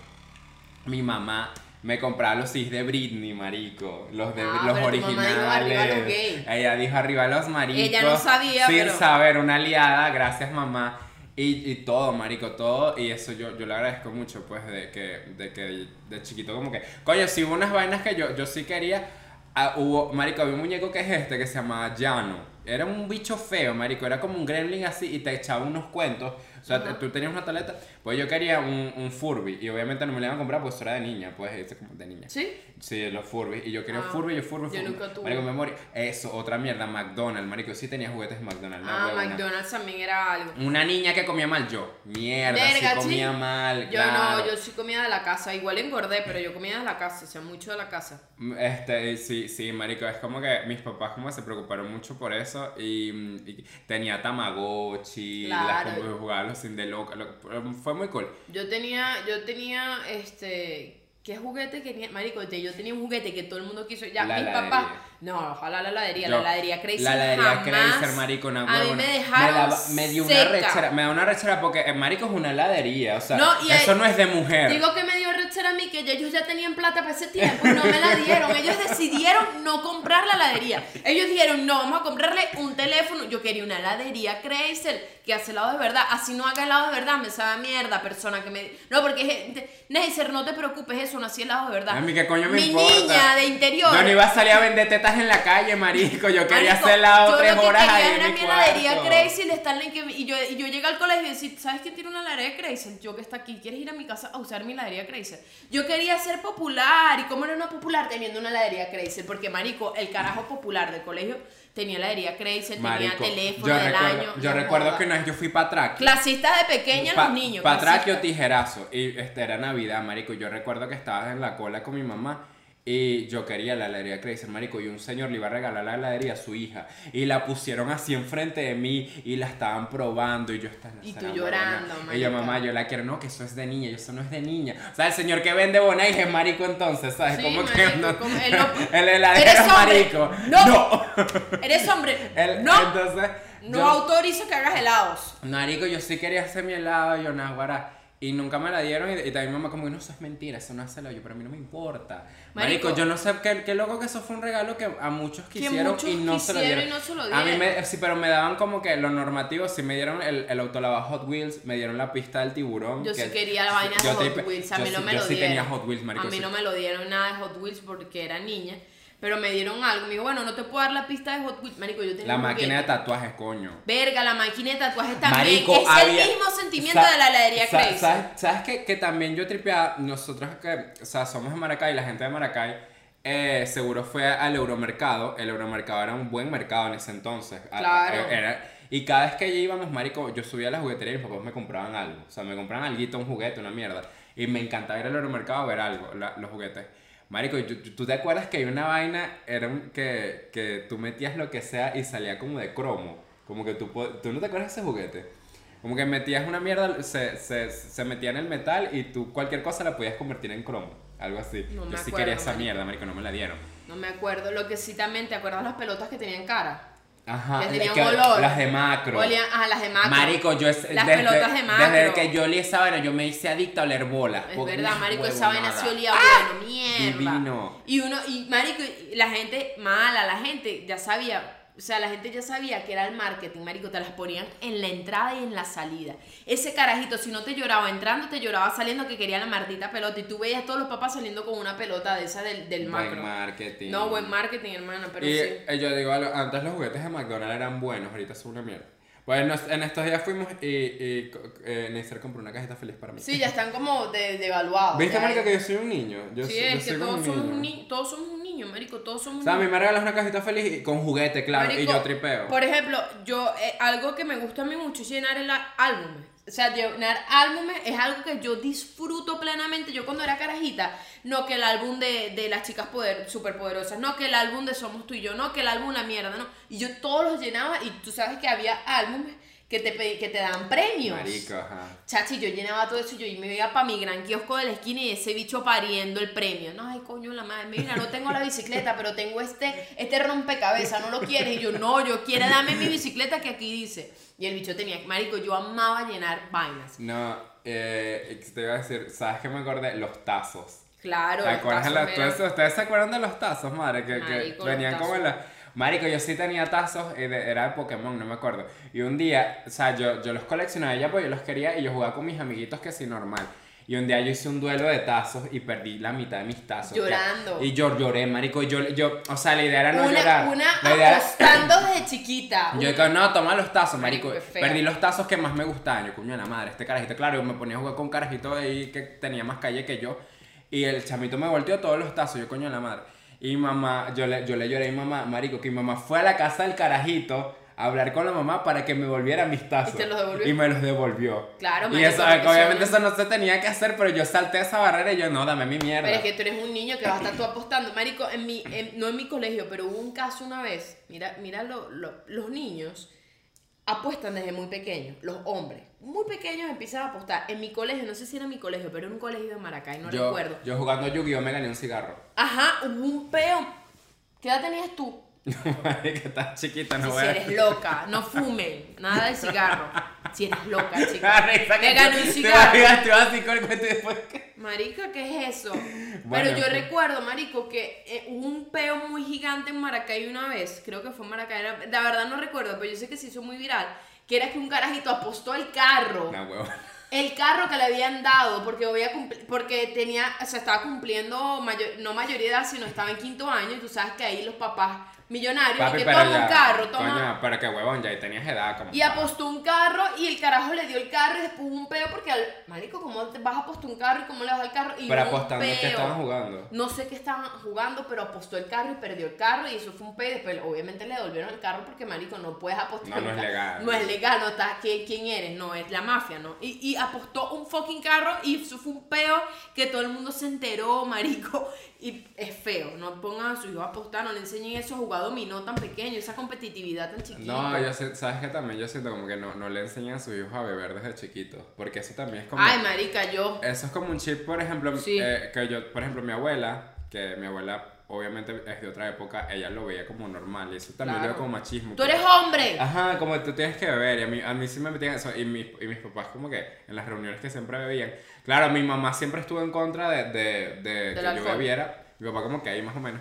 Mi mamá me compraba los CDs de Britney, marico. Los de Ah, los pero tu mamá dijo arriba originales. los gays. Ella dijo arriba los maricos. Ella no sabía, Sin pero- saber, una aliada, gracias mamá. Y, y todo, marico, todo. Y eso yo, yo le agradezco mucho, pues, de que, de que de chiquito como que... Coño, si hubo unas vainas que yo, yo sí quería... ah, hubo, marico, había un muñeco que es este, que se llama Llano. Era un bicho feo, marico. Era como un gremlin así y te echaba unos cuentos. O sea, tú tenías una taleta. Pues yo quería un, un Furby. Y obviamente no me lo iban a comprar porque eso era de niña. Pues, ese como de niña. ¿Sí? Sí, los Furby. Y yo quería un Ah, Furby, yo Furby, yo Furby. nunca tuve. Marico, memoria. Eso, otra mierda, McDonald's, marico. Sí tenía juguetes de McDonald's. una Ah, huevona. McDonald's también era algo. Una niña que comía mal, yo. Mierda, Verga, sí comía sí. mal. Yo claro. no, yo sí comía de la casa. Igual engordé, pero yo comía de la casa, o sea, mucho de la casa. Este, sí, sí, marico, es como que mis papás como se preocuparon mucho por eso y, y tenía Tamagotchi, las Claro. como jugaba los sin de loca, lo- fue muy cool. Yo tenía, yo tenía, este, ¿qué juguete quería? Marico, yo tenía un juguete que todo el mundo quiso. Ya, La mis papás, no, ojalá la heladería, Yo- la heladería Crazy La heladería Crazy, marico, una A mí huevona. me dejaron daba- me dio una seca. rechera, me da una rechera porque eh, marico es una heladería, o sea, No, eso hay- no es de mujer. Digo que me dio rechera a mí que ellos ya tenían plata para ese tiempo y no me la dieron. Ellos decidieron no comprar la heladería. Ellos dijeron, no, vamos a comprarle un teléfono. Yo quería una heladería Chrysler que hace helado de verdad. Así no haga helado de verdad, me sabe a mierda, persona que me... No, porque gente... Neisser, no te preocupes, eso no hacía helado de verdad. A mí qué coño me Mi importa. niña de interior. Yo no iba a salir a vender tetas en la calle, marico, yo quería Marico, hacer helado yo tres lo que horas quería ahí era en mi heladería. Crazy en que y yo y yo llegué al colegio y decir, ¿sabes quién tiene una heladería Crazy? Yo que está aquí, ¿quieres ir a mi casa a usar mi heladería Crazy? Yo quería ser popular y cómo era no popular teniendo una heladería Crazy, porque marico, el carajo popular del colegio tenía heladería Crazy, tenía Marico, teléfono yo del recuerdo, año. yo recuerdo que una vez yo fui para atrás. clasistas de pequeña Pa- los niños. Patraquio tijerazo. Y este era Navidad, marico. Yo recuerdo que estaba en la cola con mi mamá. Y yo quería la heladería Chrysler, marico. Y un señor le iba a regalar la heladería a su hija. Y la pusieron así enfrente de mí. Y la estaban probando. Y yo estaba Y "Esa tú llorando, buena". Y yo, mamá, yo la quiero. No, que eso es de niña. Y eso no es de niña. O sea, el señor que vende Bonai es marico entonces, ¿sabes? Sí, como que no. como él no- el heladero es marico. No. Eres hombre. El- no. Entonces. no yo- autorizo que hagas helados. Marico, yo sí quería hacer mi helado, yo naguará. Y nunca me la dieron. Y, y también mi mamá, como que no, eso es mentira, eso no es helado. Yo, pero a mí no me importa. Marico, Marico. yo no sé qué, qué loco que eso fue un regalo que a muchos quisieron muchos y no se lo quisieron dieron. y no se lo A mí dieron. me, sí, pero me daban como que lo normativo. Sí me dieron el, el autolavado Hot Wheels, me dieron la pista del tiburón. Yo que- sí quería la vaina de Hot Wheels, a mí no me yo lo sí dieron. tenía Hot Wheels, marico. A mí no me lo dieron nada de Hot Wheels porque era niña. Pero me dieron algo. Me dijo, bueno, no te puedo dar la pista de Hot Wheels. Marico, yo tenía La máquina de tatuajes, coño. Verga, la máquina de tatuajes también. Marico, es había- el mismo sentimiento sa- de la heladería sa- Crazy. ¿Sabes, sabes que, que también yo tripeaba? Nosotros que, o sea, somos de Maracay, la gente de Maracay, eh, seguro fue al Euromercado. El Euromercado era un buen mercado en ese entonces. A- Claro. a- era- y cada vez que ya íbamos, marico, yo subía a la juguetería y mis papás me compraban algo. O sea, me compraban algo, un juguete, una mierda. Y me encantaba ir al Euromercado a ver algo, la- los juguetes. Marico, ¿tú, te acuerdas que hay una vaina era un- que, que tú metías lo que sea y salía como de cromo? Como que tú, ¿tú no te acuerdas de ese juguete? Como que metías una mierda, se, se, se metía en el metal y tú cualquier cosa la podías convertir en cromo. Algo así. No me Yo sí acuerdo, quería esa marico. mierda, marico, no me la dieron. No me acuerdo. Lo que sí también, ¿te acuerdas las pelotas que tenían cara? Ajá. Que la- tenían que- olor. Las de macro. Olían, ajá, las de macro. Marico, yo es, Las desde, pelotas de macro. desde que yo olí esa vaina, yo me hice adicto a oler bola. Es porque verdad, marico, esa vaina se olía bueno, mierda. divino. Y uno, y marico, y la gente mala, la gente ya sabía, o sea, la gente ya sabía que era el marketing, marico, te las ponían en la entrada y en la salida. Ese carajito, si no te lloraba entrando, te lloraba saliendo que quería la maldita pelota. Y tú veías a todos los papás saliendo con una pelota de esa del, del Buen macro. marketing. No, buen marketing, hermano, pero y sí. eh, yo digo, antes los juguetes de McDonald's eran buenos, ahorita son una mierda. Pues nos- en estos días fuimos y, y eh, Neisser compró una cajita feliz para mí. Sí, ya están como de, devaluados. ¿Viste, ya. marica, que yo soy un niño? Yo Sí, yo es que soy todos un somos, niño. un ni- todos somos un niño, marico, todos somos O sea, a mí me regalas una cajita feliz y- con juguete, claro, y Marico, yo tripeo. Por ejemplo, yo, eh, algo que me gusta a mí mucho es llenar el á- álbumes. O sea, llenar álbumes es algo que yo disfruto plenamente. Yo cuando era carajita, no que el álbum de, de las chicas poder, superpoderosas, no que el álbum de Somos tú y yo, no que el álbum La Mierda, no. Y yo todos los llenaba y tú sabes que había álbumes que te, que te dan premios. Marico, ajá. Chachi, yo llenaba todo eso y yo me iba para mi gran kiosco de la esquina y ese bicho pariendo el premio. No, ay, coño, la madre, mira, no tengo la bicicleta, pero tengo este, este rompecabezas, ¿no lo quieres? Y yo, no, yo quiero, dame mi bicicleta que aquí dice. Y el bicho tenía, marico, yo amaba llenar vainas. No, eh, te iba a decir, ¿sabes qué me acordé? Los tazos. Claro, ¿Te acuerdas tazos los- eran- ¿Ustedes, se acuerdan de los tazos, madre? Que, que Marico, los venían como en tazos. la... Marico, yo sí tenía tazos, eh, era de Pokémon, no me acuerdo. Y un día, o sea, yo, yo los coleccionaba ya porque yo los quería y yo jugaba con mis amiguitos que sí, normal. Y un día yo hice un duelo de tazos y perdí la mitad de mis tazos. Llorando. Y yo lloré, marico. Yo, yo, o sea, la idea era no una llorar. una la idea era- desde chiquita. yo digo, no, toma los tazos, marico. Perdí los tazos que más me gustaban. Yo, coño, de la madre, este carajito. Claro, yo me ponía a jugar con un carajito ahí que tenía más calle que yo. Y el chamito me volteó todos los tazos. Yo, coño, de la madre. Y mamá, yo le, yo le lloré a mi mamá, marico, que mi mamá fue a la casa del carajito a hablar con la mamá para que me volviera mis tazos. ¿Y te los devolvió? Y me los devolvió. Claro, Y marico, eso, porque obviamente eso no se tenía que hacer, pero yo salté esa barrera y yo, no, dame mi mierda. Pero es que tú eres un niño que vas a estar tú apostando. Marico, en mi, en- no en mi colegio, pero hubo un caso una vez. Mira, mira lo- lo- los niños apuestan desde muy pequeños. Los hombres, muy pequeños empiezan a apostar. En mi colegio, no sé si era mi colegio, pero era un colegio de Maracay, no yo, recuerdo. yo jugando Yu-Gi-Oh! me gané un cigarro. Ajá, un peo. ¿Qué edad tenías tú? que estás chiquita, no Si a- eres loca, no fumen, nada de cigarro. Si eres loca, chica. Me gané un cigarro. Te vas, te vas así con el cuento y después. Marica, ¿qué es eso? Bueno, Pero yo pues. recuerdo, marico, que eh, hubo un peo muy gigante en Maracay una vez. Creo que fue en Maracay. era- la verdad no recuerdo, pero yo sé que se hizo muy viral. Que era que un carajito apostó el carro. No, huevo. El carro que le habían dado, porque, había porque tenía, o sea, estaba cumpliendo, mayor- no mayoría de edad, sino estaba en quinto año. Y tú sabes que ahí los papás millonarios, Papi, que toma ya, un carro, toma... Coño, pero que huevón, ya tenías edad como... Y apostó un carro y el carajo le dio el carro y después hubo un peo porque al marico, ¿cómo te vas a apostar un carro y cómo le das al carro? Y Pero apostando que estaban jugando. No sé qué estaban jugando, pero apostó el carro y perdió el carro y eso fue un peo. y Después, obviamente, le devolvieron el carro porque, marico, no puedes apostar. No, no es legal. No es legal, no estás, ¿quién, quién eres? No, es la mafia, ¿no? Y, y apostó un fucking carro y eso fue un peo que todo el mundo se enteró, marico. Y es feo, no pongan a su hijo a apostar, no le enseñen eso a jugar dominó tan pequeño, esa competitividad tan chiquita. No, yo sé, sabes que también yo siento como que no, no le enseñan a sus hijos a beber desde chiquitos. Porque eso también es como... Ay, marica, yo. Eso es como un chip, por ejemplo, Sí. eh, que yo, por ejemplo, mi abuela, que mi abuela obviamente es de otra época, ella lo veía como normal y eso también lo Claro. veo como machismo. Tú eres hombre. Ajá, como tú tienes que beber y a mí, a mí sí me metían eso y mis, y mis papás como que en las reuniones que siempre bebían. Claro, mi mamá siempre estuvo en contra de, de, de Del que yo alcohol. bebiera, mi papá como que ahí más o menos.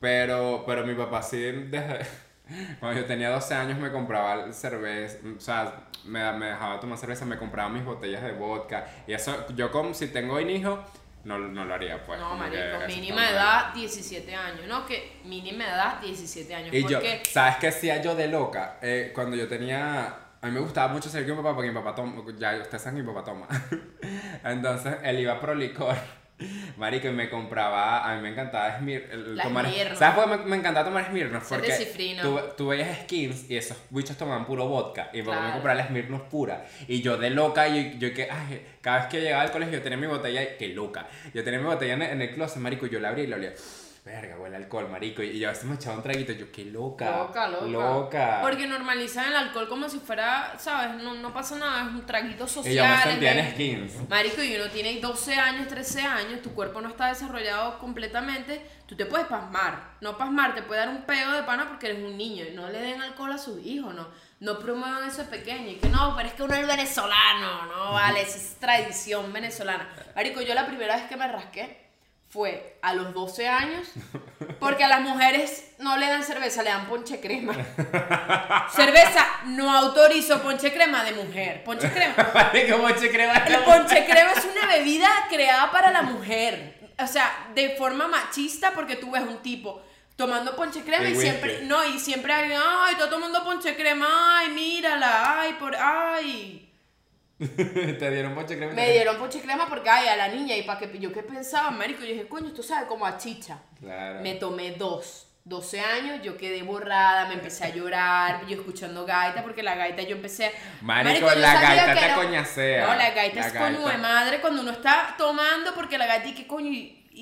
Pero, pero mi papá sí desde... Cuando yo tenía 12 años me compraba cerveza, o sea, me, me dejaba tomar cerveza, me compraba mis botellas de vodka. Y eso, yo como si tengo un hijo, no, no lo haría, pues. No, marico, mínima edad 17 años, ¿no? Que mínima edad 17 años. Y ¿Por yo? ¿sabes qué hacía yo de loca? Eh, cuando yo tenía. A mí me gustaba mucho salir con mi papá porque mi papá toma. Ya, ustedes saben que mi papá toma. Entonces él iba pro licor. Marico, y me compraba. A mí me encantaba Smir, el tomar. ¿Sabes por qué me, me encantaba tomar Smirnoff? Porque tú, tú veías skins y esos bichos tomaban puro vodka. Y papá me Claro. compraba la Smirnoff pura. Y yo de loca, yo, yo que. Ay, cada vez que llegaba al colegio yo tenía mi botella. Qué loca. Yo tenía mi botella en, en el closet, Marico, y yo la abría y la olía. Verga, huele alcohol, marico. Y yo a veces me echaba un traguito. Yo, qué loca. Loca, loca. Loca. Porque normalizan el alcohol como si fuera, ¿sabes? No, no pasa nada, es un traguito social. Y yo me sentía en skins. Marico, y uno tiene 12 años, 13 años, tu cuerpo no está desarrollado completamente, tú te puedes pasmar. No pasmar, te puede dar un peo de pana porque eres un niño. Y no le den alcohol a sus hijos, no. No promuevan eso de pequeño. Y que no, pero es que uno es venezolano, no vale, esa es tradición venezolana. Marico, yo la primera vez que me rasqué fue a los 12 años, porque a las mujeres no le dan cerveza, le dan ponche crema. Cerveza no autorizo ponche crema de mujer. Ponche crema. El ponche crema es una bebida creada para la mujer. O sea, de forma machista, porque tú ves un tipo tomando ponche crema El y siempre, no, y siempre alguien, ay, está tomando ponche crema, ay, mírala, ay, por, ay. Te dieron moche crema. Me dieron ponche crema porque, ay, a la niña, y para que yo qué pensaba, marico, yo dije, coño, esto sabe como a chicha. Claro. Me tomé dos. 12 años, yo quedé borrada, me empecé a llorar, yo escuchando gaita, porque la gaita yo empecé... Marico, yo la gaita te era- coñacea. No, la gaita La es coño gaita. de madre cuando uno está tomando, porque la gaita y que coño,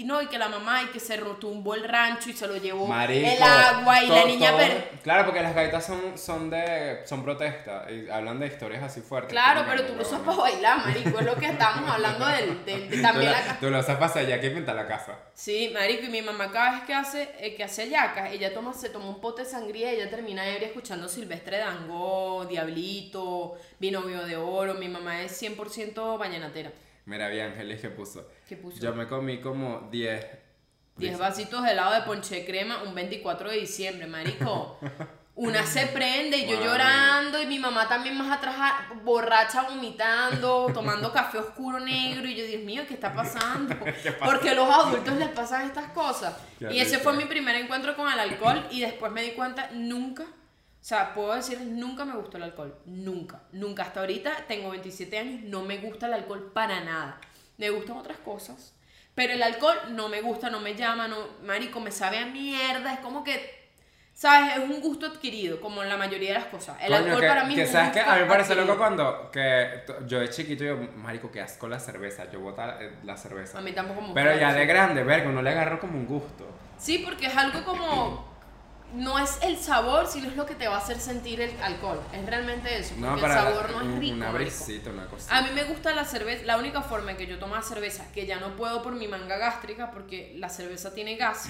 y, no, y que la mamá, y que se rotumbó el rancho y se lo llevó Marico, el agua, y la niña... todo- per- Claro, porque las gaitas son, son de. son protesta. Y hablan de historias así fuertes. Claro, pero tú lo usas para bailar, marico, es lo que estamos hablando del, del- de Tú también la- la... Tú lo usas para hacer ya que pinta la casa. Sí, marico, y mi mamá cada vez que hace, eh, que hace yacas, ella toma, se toma un pote de sangría y ella termina ebria escuchando Silvestre Dangó, Diablito, Binomio de Oro, mi mamá es 100% vallenatera. Mira, bien, Ángeles que puso. ¿Qué puso? Yo me comí como 10 10 Dice. vasitos de helado de ponche crema un 24 de diciembre, marico. Una se prende y yo llorando y mi mamá también más atrás borracha vomitando, tomando café oscuro negro y yo, Dios mío, ¿qué está pasando? Porque a los adultos les pasan estas cosas. Qué y ese fue mi primer encuentro con el alcohol y después me di cuenta, nunca, o sea, puedo decir, nunca me gustó el alcohol, nunca, nunca. Hasta ahorita tengo 27 años, no me gusta el alcohol para nada. Me gustan otras cosas. Pero el alcohol no me gusta, no me llama, no, marico, me sabe a mierda, es como que, ¿sabes? Es un gusto adquirido, como en la mayoría de las cosas. El Coño, alcohol que, para mí que es un sabes que gusto a mí me parece adquirido. loco cuando que yo de chiquito yo marico que asco la cerveza yo bota eh, la cerveza A mí tampoco me gusta pero ya de grande verga uno le agarró como un gusto Sí, porque es algo como. No es el sabor, sino es lo que te va a hacer sentir el alcohol. Es realmente eso. Porque no el para sabor no es rico. una brisita una cosita A mí me gusta la cerveza. La única forma en que yo tomaba cerveza, que ya no puedo por mi manga gástrica, porque la cerveza tiene gas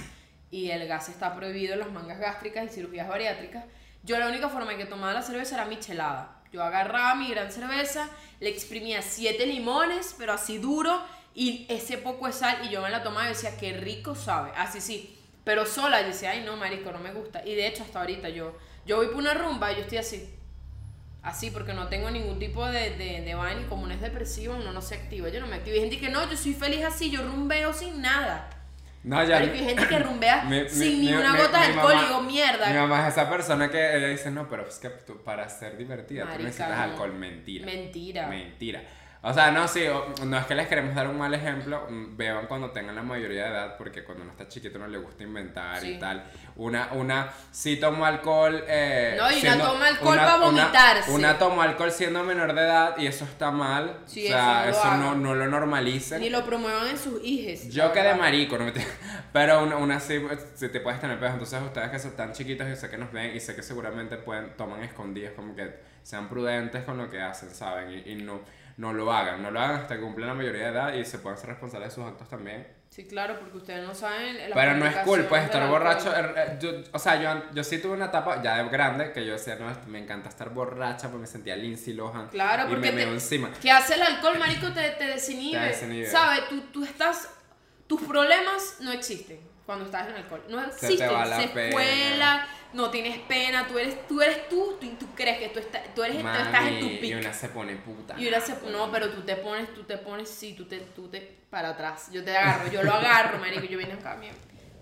y el gas está prohibido en las mangas gástricas y cirugías bariátricas. Yo la única forma en que tomaba la cerveza era michelada. Yo agarraba mi gran cerveza, le exprimía siete limones, pero así duro, y ese poco de sal, y yo me la tomaba y decía, qué rico sabe. Así sí. Pero sola, yo decía, ay no, marico, no me gusta. Y de hecho, hasta ahorita yo, yo voy por una rumba y yo estoy así. Así, porque no tengo ningún tipo de, de, de vaina y como no es depresivo, uno no se activa. Yo no me activo. Hay gente que no, yo soy feliz así, yo rumbeo sin nada. no ya Marico, hay gente que rumbea mi- sin mi- ni una mi- gota de alcohol mamá- y digo, mierda. mi mamá es esa persona que ella dice no pero es que tú, para ser divertida tú Marica, necesitas no. alcohol mentira Mentira. Mentira. O sea, no, sí, no es que les queremos dar un mal ejemplo, mm, beban cuando tengan la mayoría de edad, porque cuando uno está chiquito no le gusta inventar Sí. y tal. Una, una, sí tomó alcohol. Eh, No, y una siendo- toma alcohol una- pa' una-. Una, tomó alcohol siendo menor de edad y eso está mal. Sí, o sea, eso eso, no lo no, no lo normalicen. Ni lo promuevan en sus hijes. Yo quedé marico, no me te- pero una, una sí, si te puedes tener pedos. Entonces, ustedes que son tan chiquitos y sé que nos ven y sé que seguramente pueden, toman escondidas, como que sean prudentes con lo que hacen, ¿saben? Y, y no, no lo hagan, no lo hagan hasta que cumplan la mayoría de edad y se puedan ser responsables de sus actos también. Sí, claro, porque ustedes no saben. Pero no es cool, complicaciones estar borracho. alcohol. eh, yo- o sea, yo, yo sí tuve una etapa ya de grande que yo decía, no, me encanta estar borracha porque me sentía Lindsay Lohan. Claro, y porque me te- encima. ¿Qué hace el alcohol, marico? Te, te desinhibe. Te desinhibe. ¿Sabes? Tú, tú estás... Tus problemas no existen cuando estás en alcohol. No te existen. va la Se pena. escuela, no tienes pena. Tú eres tú, eres tú, tú, tú crees que tú, estás tú, eres, tú estás en tu Mami, y pico. una se pone puta. Y ahora se, no, pero tú te pones, tú te pones, sí, tú te, tú te, para atrás. Yo te agarro, yo lo agarro, marico, yo vine acá, mi-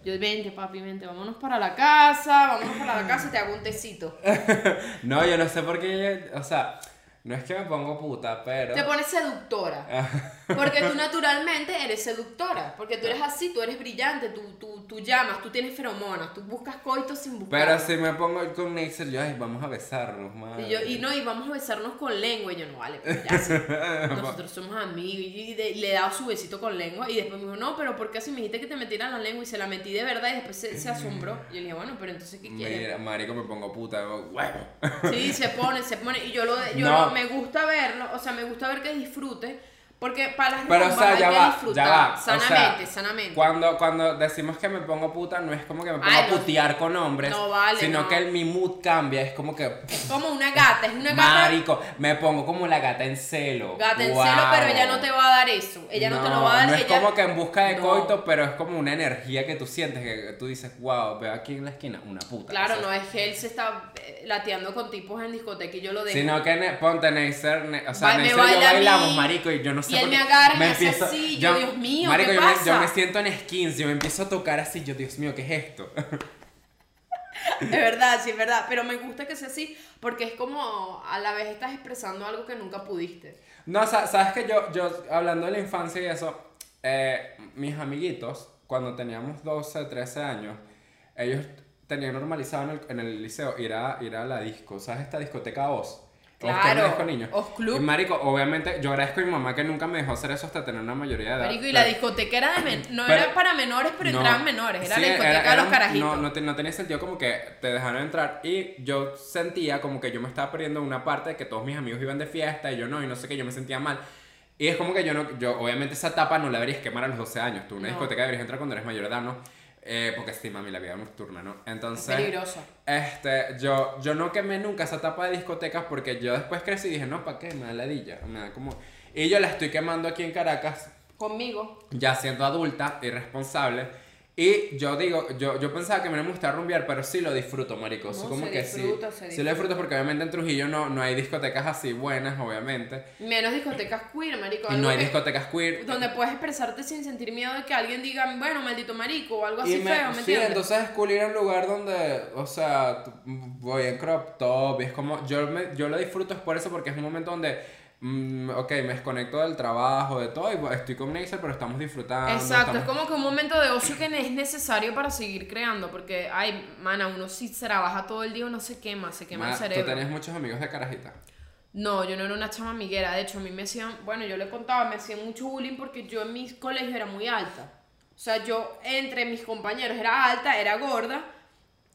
Yo, vente, papi, vente, vámonos para la casa, vámonos para la casa y te hago un tecito. No, yo no sé por qué, o sea, no es que me pongo puta, pero... Te pones seductora. Porque tú naturalmente eres seductora. Porque tú eres así, tú eres brillante, tú, tú, tú llamas, tú tienes feromonas, tú buscas coito sin buscar. Pero si me pongo con Nixer, yo, ay, vamos a besarnos, madre. Y, yo, y no, y vamos a besarnos con lengua. Y yo, no, vale, pues ya sí. Nosotros somos amigos. Y, de- le he dado su besito con lengua. Y después me dijo, no, pero ¿por qué si me dijiste que te metieran la lengua? Y se la metí de verdad. Y después se, se asombró. Y yo le dije, bueno, pero entonces, ¿qué quieres? Mira, marico, me pongo puta, huevo. Sí, se pone, se pone. Y yo, lo, yo No. lo- me gusta verlo. O sea, me gusta ver que disfrute. Porque para las Pero, o sea, hay ya que va, disfrutar. ya va. o Sanamente, sea, sanamente. Cuando, cuando decimos que me pongo puta, no es como que me pongo Ay, a no. putear con hombres, No vale, sino no. que el, mi mood cambia, es como que, Como una gata, es una gata. marico, me pongo como la gata en celo. Gata en celo, pero ella no te va a dar eso. Ella no, te lo va a dar. No es ella- como que en busca de coito, pero es como una energía que tú sientes, que tú dices, wow, veo aquí en la esquina una puta. Claro, no es que él se está eh, lateando con tipos en discoteca y yo lo dejo. Sino que ponte Neisser, ne- o sea, Neisser yo bailamos, marico, y yo no sé y él me agarra y me hace así, yo, Dios mío, marico, ¿qué yo, Me, yo pasa? me siento en skins, yo me empiezo a tocar así, yo, Dios mío, ¿qué es esto? Es verdad, sí, es verdad. Pero me gusta que sea así porque es como a la vez estás expresando algo que nunca pudiste. No, sa- sabes que yo, yo, hablando de la infancia y eso, eh, mis amiguitos, cuando teníamos 12, 13 años, ellos tenían normalizado en el, en el liceo ir a, ir a la disco, ¿sabes? Esta discoteca Oz. Claro, una disco niños. Oz Club. Y marico, obviamente, yo agradezco a mi mamá que nunca me dejó hacer eso hasta tener una mayoría de edad. Marico, y la pero- discoteca era de men- no pero- era para menores, pero No. entraban menores. Era Sí, la discoteca era- de los era- carajitos. No, no, no tenía sentido como que te dejaron entrar y yo sentía como que yo me estaba perdiendo una parte de que todos mis amigos iban de fiesta y yo no, y no sé qué, yo me sentía mal. Y es como que yo no, yo obviamente esa etapa no la deberías quemar a los 12 años. Tú una discoteca deberías entrar cuando eres mayor de edad, ¿no? Eh, porque sí, mami, la vida nocturna, ¿no? Entonces... Es peligrosa. Este, yo, yo no quemé nunca esa etapa de discotecas porque yo después crecí y dije, no, ¿para qué? Me da ladilla, me da como... Y yo la estoy quemando aquí en Caracas Conmigo. ya siendo adulta y responsable. Y yo digo, yo, yo pensaba que me gustaba rumbear, pero sí lo disfruto, marico. No, como se que disfruta, sí. se Sí lo disfruto porque obviamente en Trujillo no, no hay discotecas así buenas, obviamente. Menos discotecas queer, marico. Y no hay que- discotecas queer. Donde puedes expresarte sin sentir miedo de que alguien diga, bueno, maldito marico, o algo así Y me, feo, ¿me sí, entiendes? entonces es cool ir a un lugar donde, o sea, voy en crop top y es como, yo, me, yo lo disfruto es por eso porque es un momento donde, mm, ok, me desconecto del trabajo, de todo y bueno, estoy con Neisser, pero estamos disfrutando. Exacto, es como que un momento de ocio que es necesario para seguir creando, porque, ay, mana, uno si trabaja todo el día, uno se quema, se quema Ma, el cerebro. Tú tenías muchos amigos de carajita. No, yo no era una chama amiguera, de hecho a mí me hacían, bueno, yo le contaba, me hacían mucho bullying porque yo en mi colegio era muy alta. O sea, yo entre mis compañeros era alta, era gorda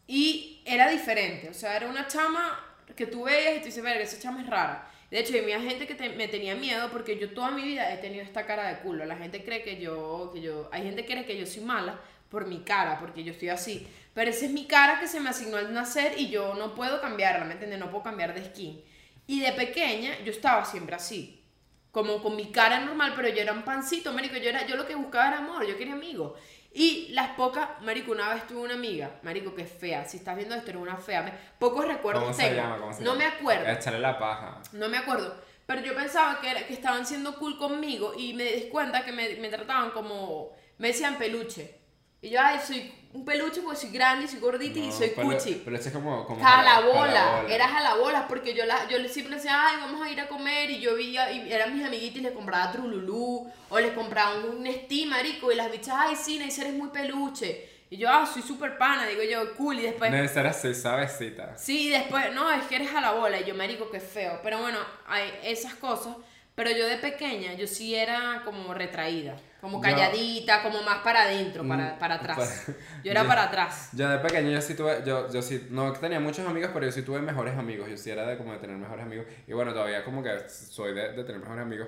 y era diferente. O sea, era una chama que tú veías y tú dices, verga, esa chama es rara. De hecho, había gente que me tenía miedo porque yo toda mi vida he tenido esta cara de culo. La gente cree que yo, que yo, hay gente que cree que yo soy mala por mi cara, porque yo estoy así. Pero esa es mi cara que se me asignó al nacer y yo no puedo cambiarla, ¿me entiendes? No puedo cambiar de skin. Y de pequeña yo estaba siempre así. Como con mi cara normal, pero yo era un pancito, marico. Yo, era, yo lo que buscaba era amor, yo quería amigos. Y las pocas, marico, una vez tuve una amiga, marico, que es fea. Si estás viendo esto, eres una fea. Me- Pocos recuerdos ¿Cómo se tengo. llama? ¿Cómo se no llama? me acuerdo. Echarle la paja. No me acuerdo. Pero yo pensaba que, era- que estaban siendo cool conmigo y me di cuenta que me, me trataban como. Me decían peluche. Y yo, ay, soy un peluche porque soy grande y soy gordita y soy pero- cuchi. Pero es como... como Jalabola, jalabola. era jalabola porque yo, la, yo siempre decía, ay, vamos a ir a comer y yo veía, y eran mis amiguitas y les compraba Trululú o les compraba un Nestí, marico, y las bichas, ay, sí, Neisser es muy peluche. Y yo, ah, soy súper pana, digo yo, cool, y después... Debe ser así, suavecita. Sí, y después, no, es que eres a la bola. Y yo, marico, qué feo. Pero bueno, hay esas cosas. Pero yo de pequeña, yo sí era como retraída. Como calladita, como más para adentro, para, Mm, para atrás. pues, Yo era para atrás. Yo de pequeño yo sí tuve, yo, yo sí, no tenía muchos amigos, pero yo sí tuve mejores amigos, yo sí era de como de tener mejores amigos, y bueno, todavía como que soy de, de tener mejores amigos,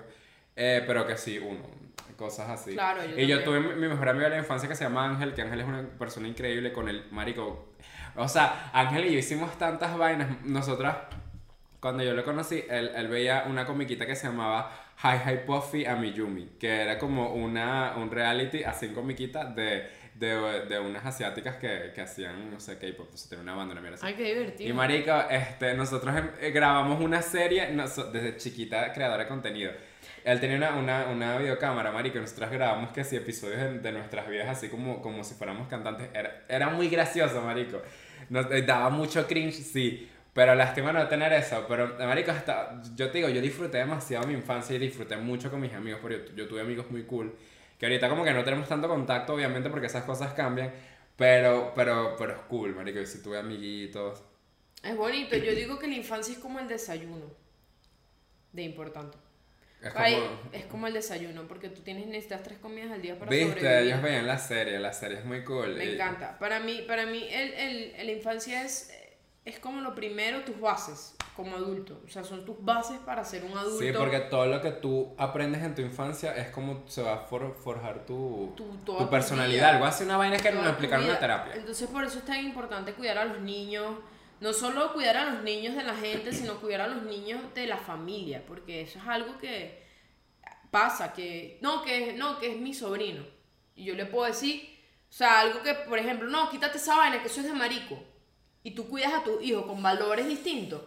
eh, pero que sí, uno, cosas así. Claro, yo y yo tuve mi, mi mejor amigo de la infancia que se llama Ángel, que Ángel es una persona increíble con el marico, o sea, Ángel y yo hicimos tantas vainas, nosotras, cuando yo lo conocí, él, él veía una comiquita que se llamaba Hi Hi Puffy a Miyumi, que era como una, un reality así en comiquita de, de, de unas asiáticas que, que hacían, no sé, K-pop, o sea, tenía una banda, mierda así. Ay, qué divertido. Y marico, este, nosotros em- eh, grabamos una serie desde chiquita, creadora de contenido. Él tenía una, una, una videocámara, marico, y nosotros grabamos que episodios de, de nuestras vidas así como, como si fuéramos cantantes. Era, era muy gracioso, marico. Nos eh, daba mucho cringe, sí. Pero lástima no tener eso. Pero, marico, hasta, yo te digo, yo disfruté demasiado mi infancia y disfruté mucho con mis amigos, porque yo, yo tuve amigos muy cool. Que ahorita como que no tenemos tanto contacto, obviamente, porque esas cosas cambian. Pero, pero, pero es cool, marico. Yo sí tuve amiguitos. Es bonito. Yo digo que la infancia es como el desayuno. De importante. Es Ay, como... es como el desayuno, porque tú tienes necesitas tres comidas al día para Viste, sobrevivir. ellos veían la serie, la serie es muy cool. Me y- encanta. Para mí, para mí el, el, la infancia es, es como lo primero, tus bases como adulto. O sea, son tus bases para ser un adulto. Sí, porque todo lo que tú aprendes en tu infancia es como se va a for- forjar tu, Tu- tu, personalidad. Algo así, una vaina que nos explicaron en la terapia. Entonces, por eso es tan importante cuidar a los niños. No solo cuidar a los niños de la gente, sino cuidar a los niños de la familia. Porque eso es algo que pasa, que no, que no, que es mi sobrino. Y yo le puedo decir, o sea, algo que, por ejemplo, no, quítate esa vaina, que eso es de marico. Y tú cuidas a tu hijo con valores distintos.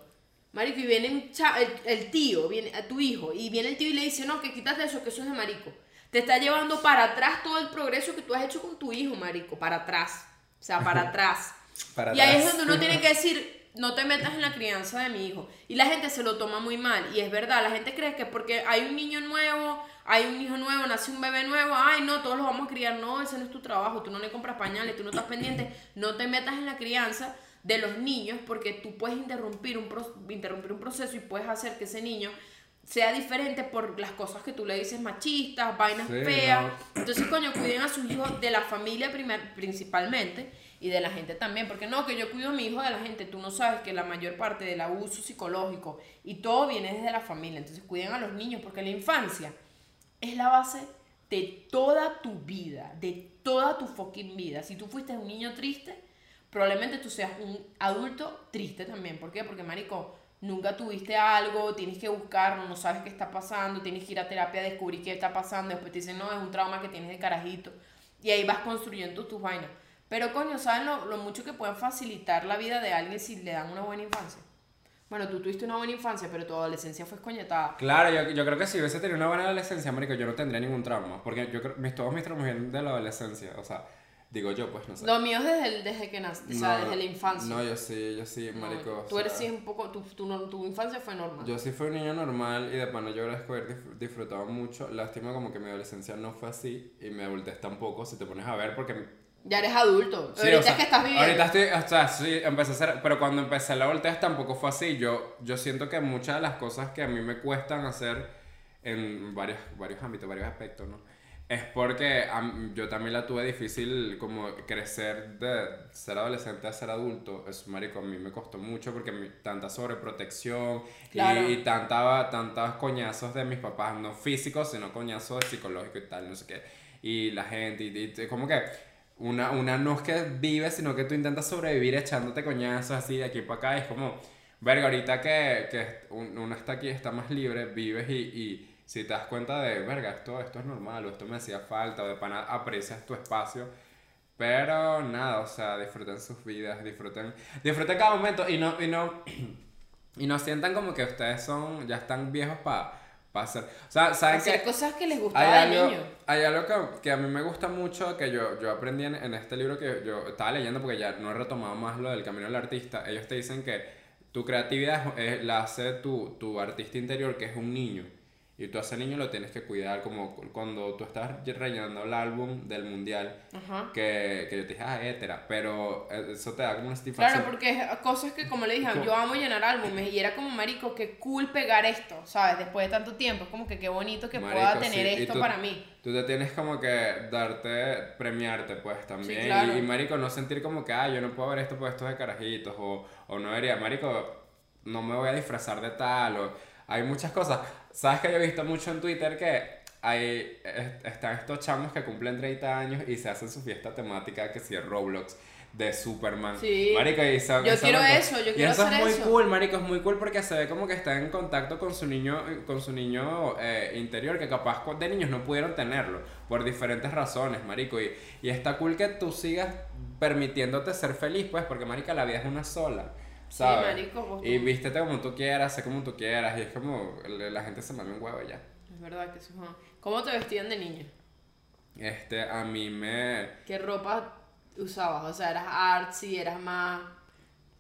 Marico, y viene un cha- el, el tío, viene a tu hijo, y viene el tío y le dice, no, que quítate eso, que eso es de marico. Te está llevando para atrás todo el progreso que tú has hecho con tu hijo, marico, para atrás. O sea, para atrás. Para y ahí es donde uno tiene que decir, no te metas en la crianza de mi hijo. Y la gente se lo toma muy mal. Y es verdad, la gente cree que porque hay un niño nuevo, hay un hijo nuevo, nace un bebé nuevo, ay, no, todos los vamos a criar. No, ese no es tu trabajo. Tú no le compras pañales, tú no estás pendiente. No te metas en la crianza de los niños porque tú puedes interrumpir un, pro- interrumpir un proceso y puedes hacer que ese niño sea diferente por las cosas que tú le dices machistas, vainas Sí, feas. no. Entonces, coño, cuiden a sus hijos de la familia primer- principalmente y de la gente también. Porque no, que yo cuido a mi hijo de la gente. Tú no sabes que la mayor parte del abuso psicológico y todo viene desde la familia. Entonces, cuiden a los niños porque la infancia es la base de toda tu vida, de toda tu fucking vida. Si tú fuiste un niño triste, probablemente tú seas un adulto triste también. ¿Por qué? Porque, marico, nunca tuviste algo, tienes que buscarlo, no sabes qué está pasando, tienes que ir a terapia a descubrir qué está pasando, después te dicen, no, es un trauma que tienes de carajito. Y ahí vas construyendo tus vainas. Pero coño, ¿saben lo, lo mucho que pueden facilitar la vida de alguien si le dan una buena infancia? Bueno, tú tuviste una buena infancia, pero tu adolescencia fue escoñetada. Claro, yo, creo que si hubiese tenido una buena adolescencia, marico, yo no tendría ningún trauma. Porque yo creo, mis, todos mis traumas vienen de la adolescencia. O sea, digo yo, pues, no sé. Lo mío es desde, el- desde que nací, o sea, No, desde la infancia. No, yo sí, yo sí, No, marico. tú o eres sea, sí un poco, tu, tu, no- tu infancia fue normal. Yo sí fui un niño normal y de pana yo agradezco haber disfrutado mucho. Lástima como que mi adolescencia no fue así y mi adultez tampoco, si te pones a ver, porque... Ya eres adulto. Sí, ahorita o sea, es que estás viviendo. Ahorita estoy, o sea, sí, empecé a hacer, pero cuando empecé la adultez tampoco fue así. Yo, yo siento que muchas de las cosas que a mí me cuestan hacer en varios, varios ámbitos, varios aspectos, ¿no? Es porque am- yo también la tuve difícil como crecer de ser adolescente a ser adulto. Es, marico, a mí me costó mucho porque mi- tanta sobreprotección Claro. y, y tanta, tantos coñazos de mis papás, no físicos, sino coñazos psicológicos y tal, no sé qué. Y la gente, y, y- como que una, una no es que vives, sino que tú intentas sobrevivir echándote coñazos así de aquí para acá. y es como, verga, ahorita que, que un- uno está aquí, está más libre, vives y, y si te das cuenta de, verga, esto, esto es normal, o esto me hacía falta, o de pana aprecias tu espacio. Pero nada, o sea, disfruten sus vidas, disfruten, disfruten cada momento y no, y no, y no sientan como que ustedes son, ya están viejos para hacer. O sea, ¿saben Hacer que cosas que les hay gustaba de algo, niño. hay algo que, que a mí me gusta mucho, que yo, yo aprendí en, en este libro que yo estaba leyendo, porque ya no he retomado más lo del camino del artista. Ellos te dicen que tu creatividad es- la hace tu, tu artista interior, que es un niño. Y tú a ese niño lo tienes que cuidar, como cuando tú estás rellenando el álbum del mundial, Ajá. que, que yo te dije, ah, hétera, pero eso te da como una satisfacción. Claro, porque es cosas que, como le dije, Co- yo amo llenar álbumes y era como, marico, qué cool pegar esto, ¿sabes? Después de tanto tiempo, es como que qué bonito que Marico, pueda tener sí, esto tú- para mí. Tú te tienes como que darte, premiarte pues también. Sí, claro. y, y, marico, no sentir como que, ah, yo no puedo ver esto por esto de carajitos. O, o no debería, marico, no me voy a disfrazar de tal. O hay muchas cosas. ¿Sabes que yo he visto mucho en Twitter que hay, est- están estos chamos que cumplen 30 años y se hacen su fiesta temática que si es Roblox de Superman. Sí. Marico, y son- Yo quiero eso, yo y quiero eso hacer es muy eso. cool, marico, es muy cool porque se ve como que está en contacto con su niño, con su niño eh, interior, que capaz de niños no pudieron tenerlo por diferentes razones, marico. Y, y está cool que tú sigas permitiéndote ser feliz, pues, porque marica, la vida es una sola. ¿Sabes? marico, vos y vístete como tú quieras, sé como tú quieras, y es como la gente se mame un huevo ya. Es verdad que eso es- ¿Cómo te vestían de niño? Este, a mí me. ¿Qué ropa usabas? O sea, eras artsy, eras más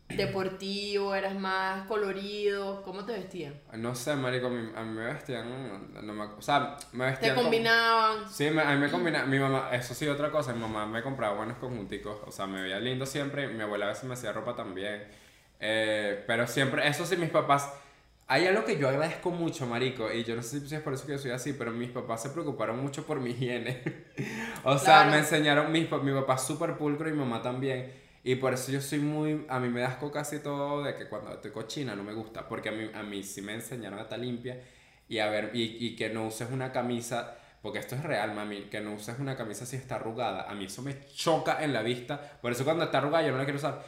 deportivo, eras más colorido. ¿Cómo te vestían? No sé, marico, a mí, a mí me vestían. No me, o sea, me ¿Te vestían. como- combinaban? Sí, me- a mí me combina, mi mamá, eso sí, otra cosa, mi mamá me compraba buenos conjunticos, o sea, me veía lindo siempre, mi abuela a veces me hacía ropa también, eh, pero siempre, eso sí, mis papás, hay algo que yo agradezco mucho, marico, y yo no sé si es por eso que yo soy así, pero mis papás se preocuparon mucho por mi higiene, o sea, Claro. me enseñaron, pa- mi papá súper pulcro y mi mamá también, y por eso yo soy muy, a mí me da asco casi todo de que cuando estoy cochina no me gusta, porque a mí, a mí sí me enseñaron a estar limpia, y a ver, y, y que no uses una camisa, porque esto es real, mami, que no uses una camisa si está arrugada. A mí eso me choca en la vista. Por eso cuando está arrugada yo no la quiero usar.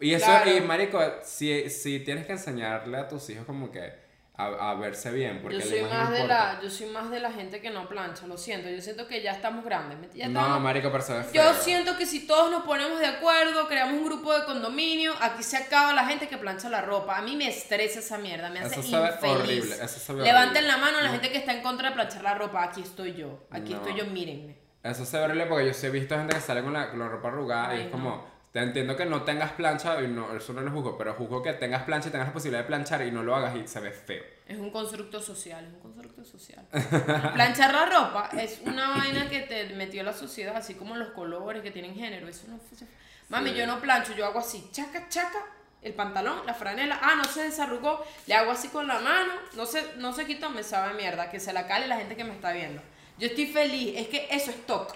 Y eso, Claro. y marico, si, si tienes que enseñarle a tus hijos como que a, a verse bien, porque Yo soy, más de importa. la, yo soy más de la gente que no plancha, lo siento. Yo siento que ya estamos grandes. ¿me- ya No, estamos- marico, pero se ve Yo feo. siento que si todos nos ponemos de acuerdo, creamos un grupo de condominio, aquí se acaba la gente que plancha la ropa. A mí me estresa esa mierda, me hace Eso se ve infeliz. horrible, eso Levanten horrible. la mano a la No. gente que está en contra de planchar la ropa. Aquí estoy yo, aquí No. estoy yo, mírenme. Eso se ve horrible porque yo sí he visto gente que sale con la, con la ropa arrugada y Ay, es no. como, te entiendo que no tengas plancha y no, eso no lo juzgo, pero juzgo que tengas plancha y tengas la posibilidad de planchar y no lo hagas y se ve feo. Es un constructo social, es un constructo social. Planchar la ropa es una vaina que te metió la sociedad, así como los colores que tienen género. Eso no fue- Mami, Sí. yo no plancho, yo hago así, chaca, chaca, el pantalón, la franela, ah, no se desarrugó, le hago así con la mano, no se, no se quitó, me sabe mierda, que se la cale la gente que me está viendo. Yo estoy feliz, es que eso es toque.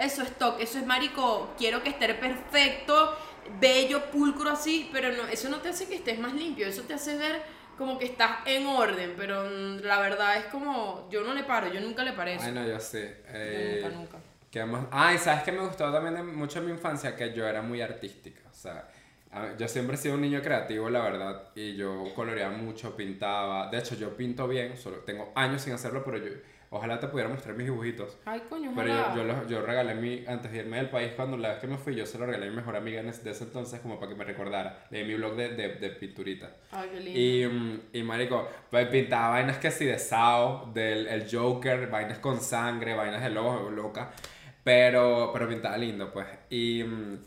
Eso es toque, eso es marico, quiero que esté perfecto, bello, pulcro así, pero no, eso no te hace que estés más limpio, eso te hace ver como que estás en orden, pero mm, la verdad es como, yo no le paro, yo nunca le paré eso. Ay, no, yo sé. Eh, nunca, nunca. ¿Qué más? Ay, ¿sabes qué me gustó también de mucho en mi infancia? Que yo era muy artística. O sea, yo siempre he sido un niño creativo, la verdad. Y yo coloreaba mucho, pintaba. De hecho, yo pinto bien. Solo tengo años sin hacerlo, pero yo Ojalá te pudiera mostrar mis dibujitos. Ay, coño, Pero yo, yo, los- yo regalé mi, antes de irme del país, cuando la vez que me fui, yo se lo regalé a mi mejor amiga de ese entonces, como para que me recordara. Leí mi blog de, de, de pinturita. Ay, qué lindo. Y, mm, y marico, pues pintaba vainas que sí de Sao, del el Joker, vainas con sangre, vainas de lobo, loca. Pero, pero pintaba lindo, pues. Y, mm,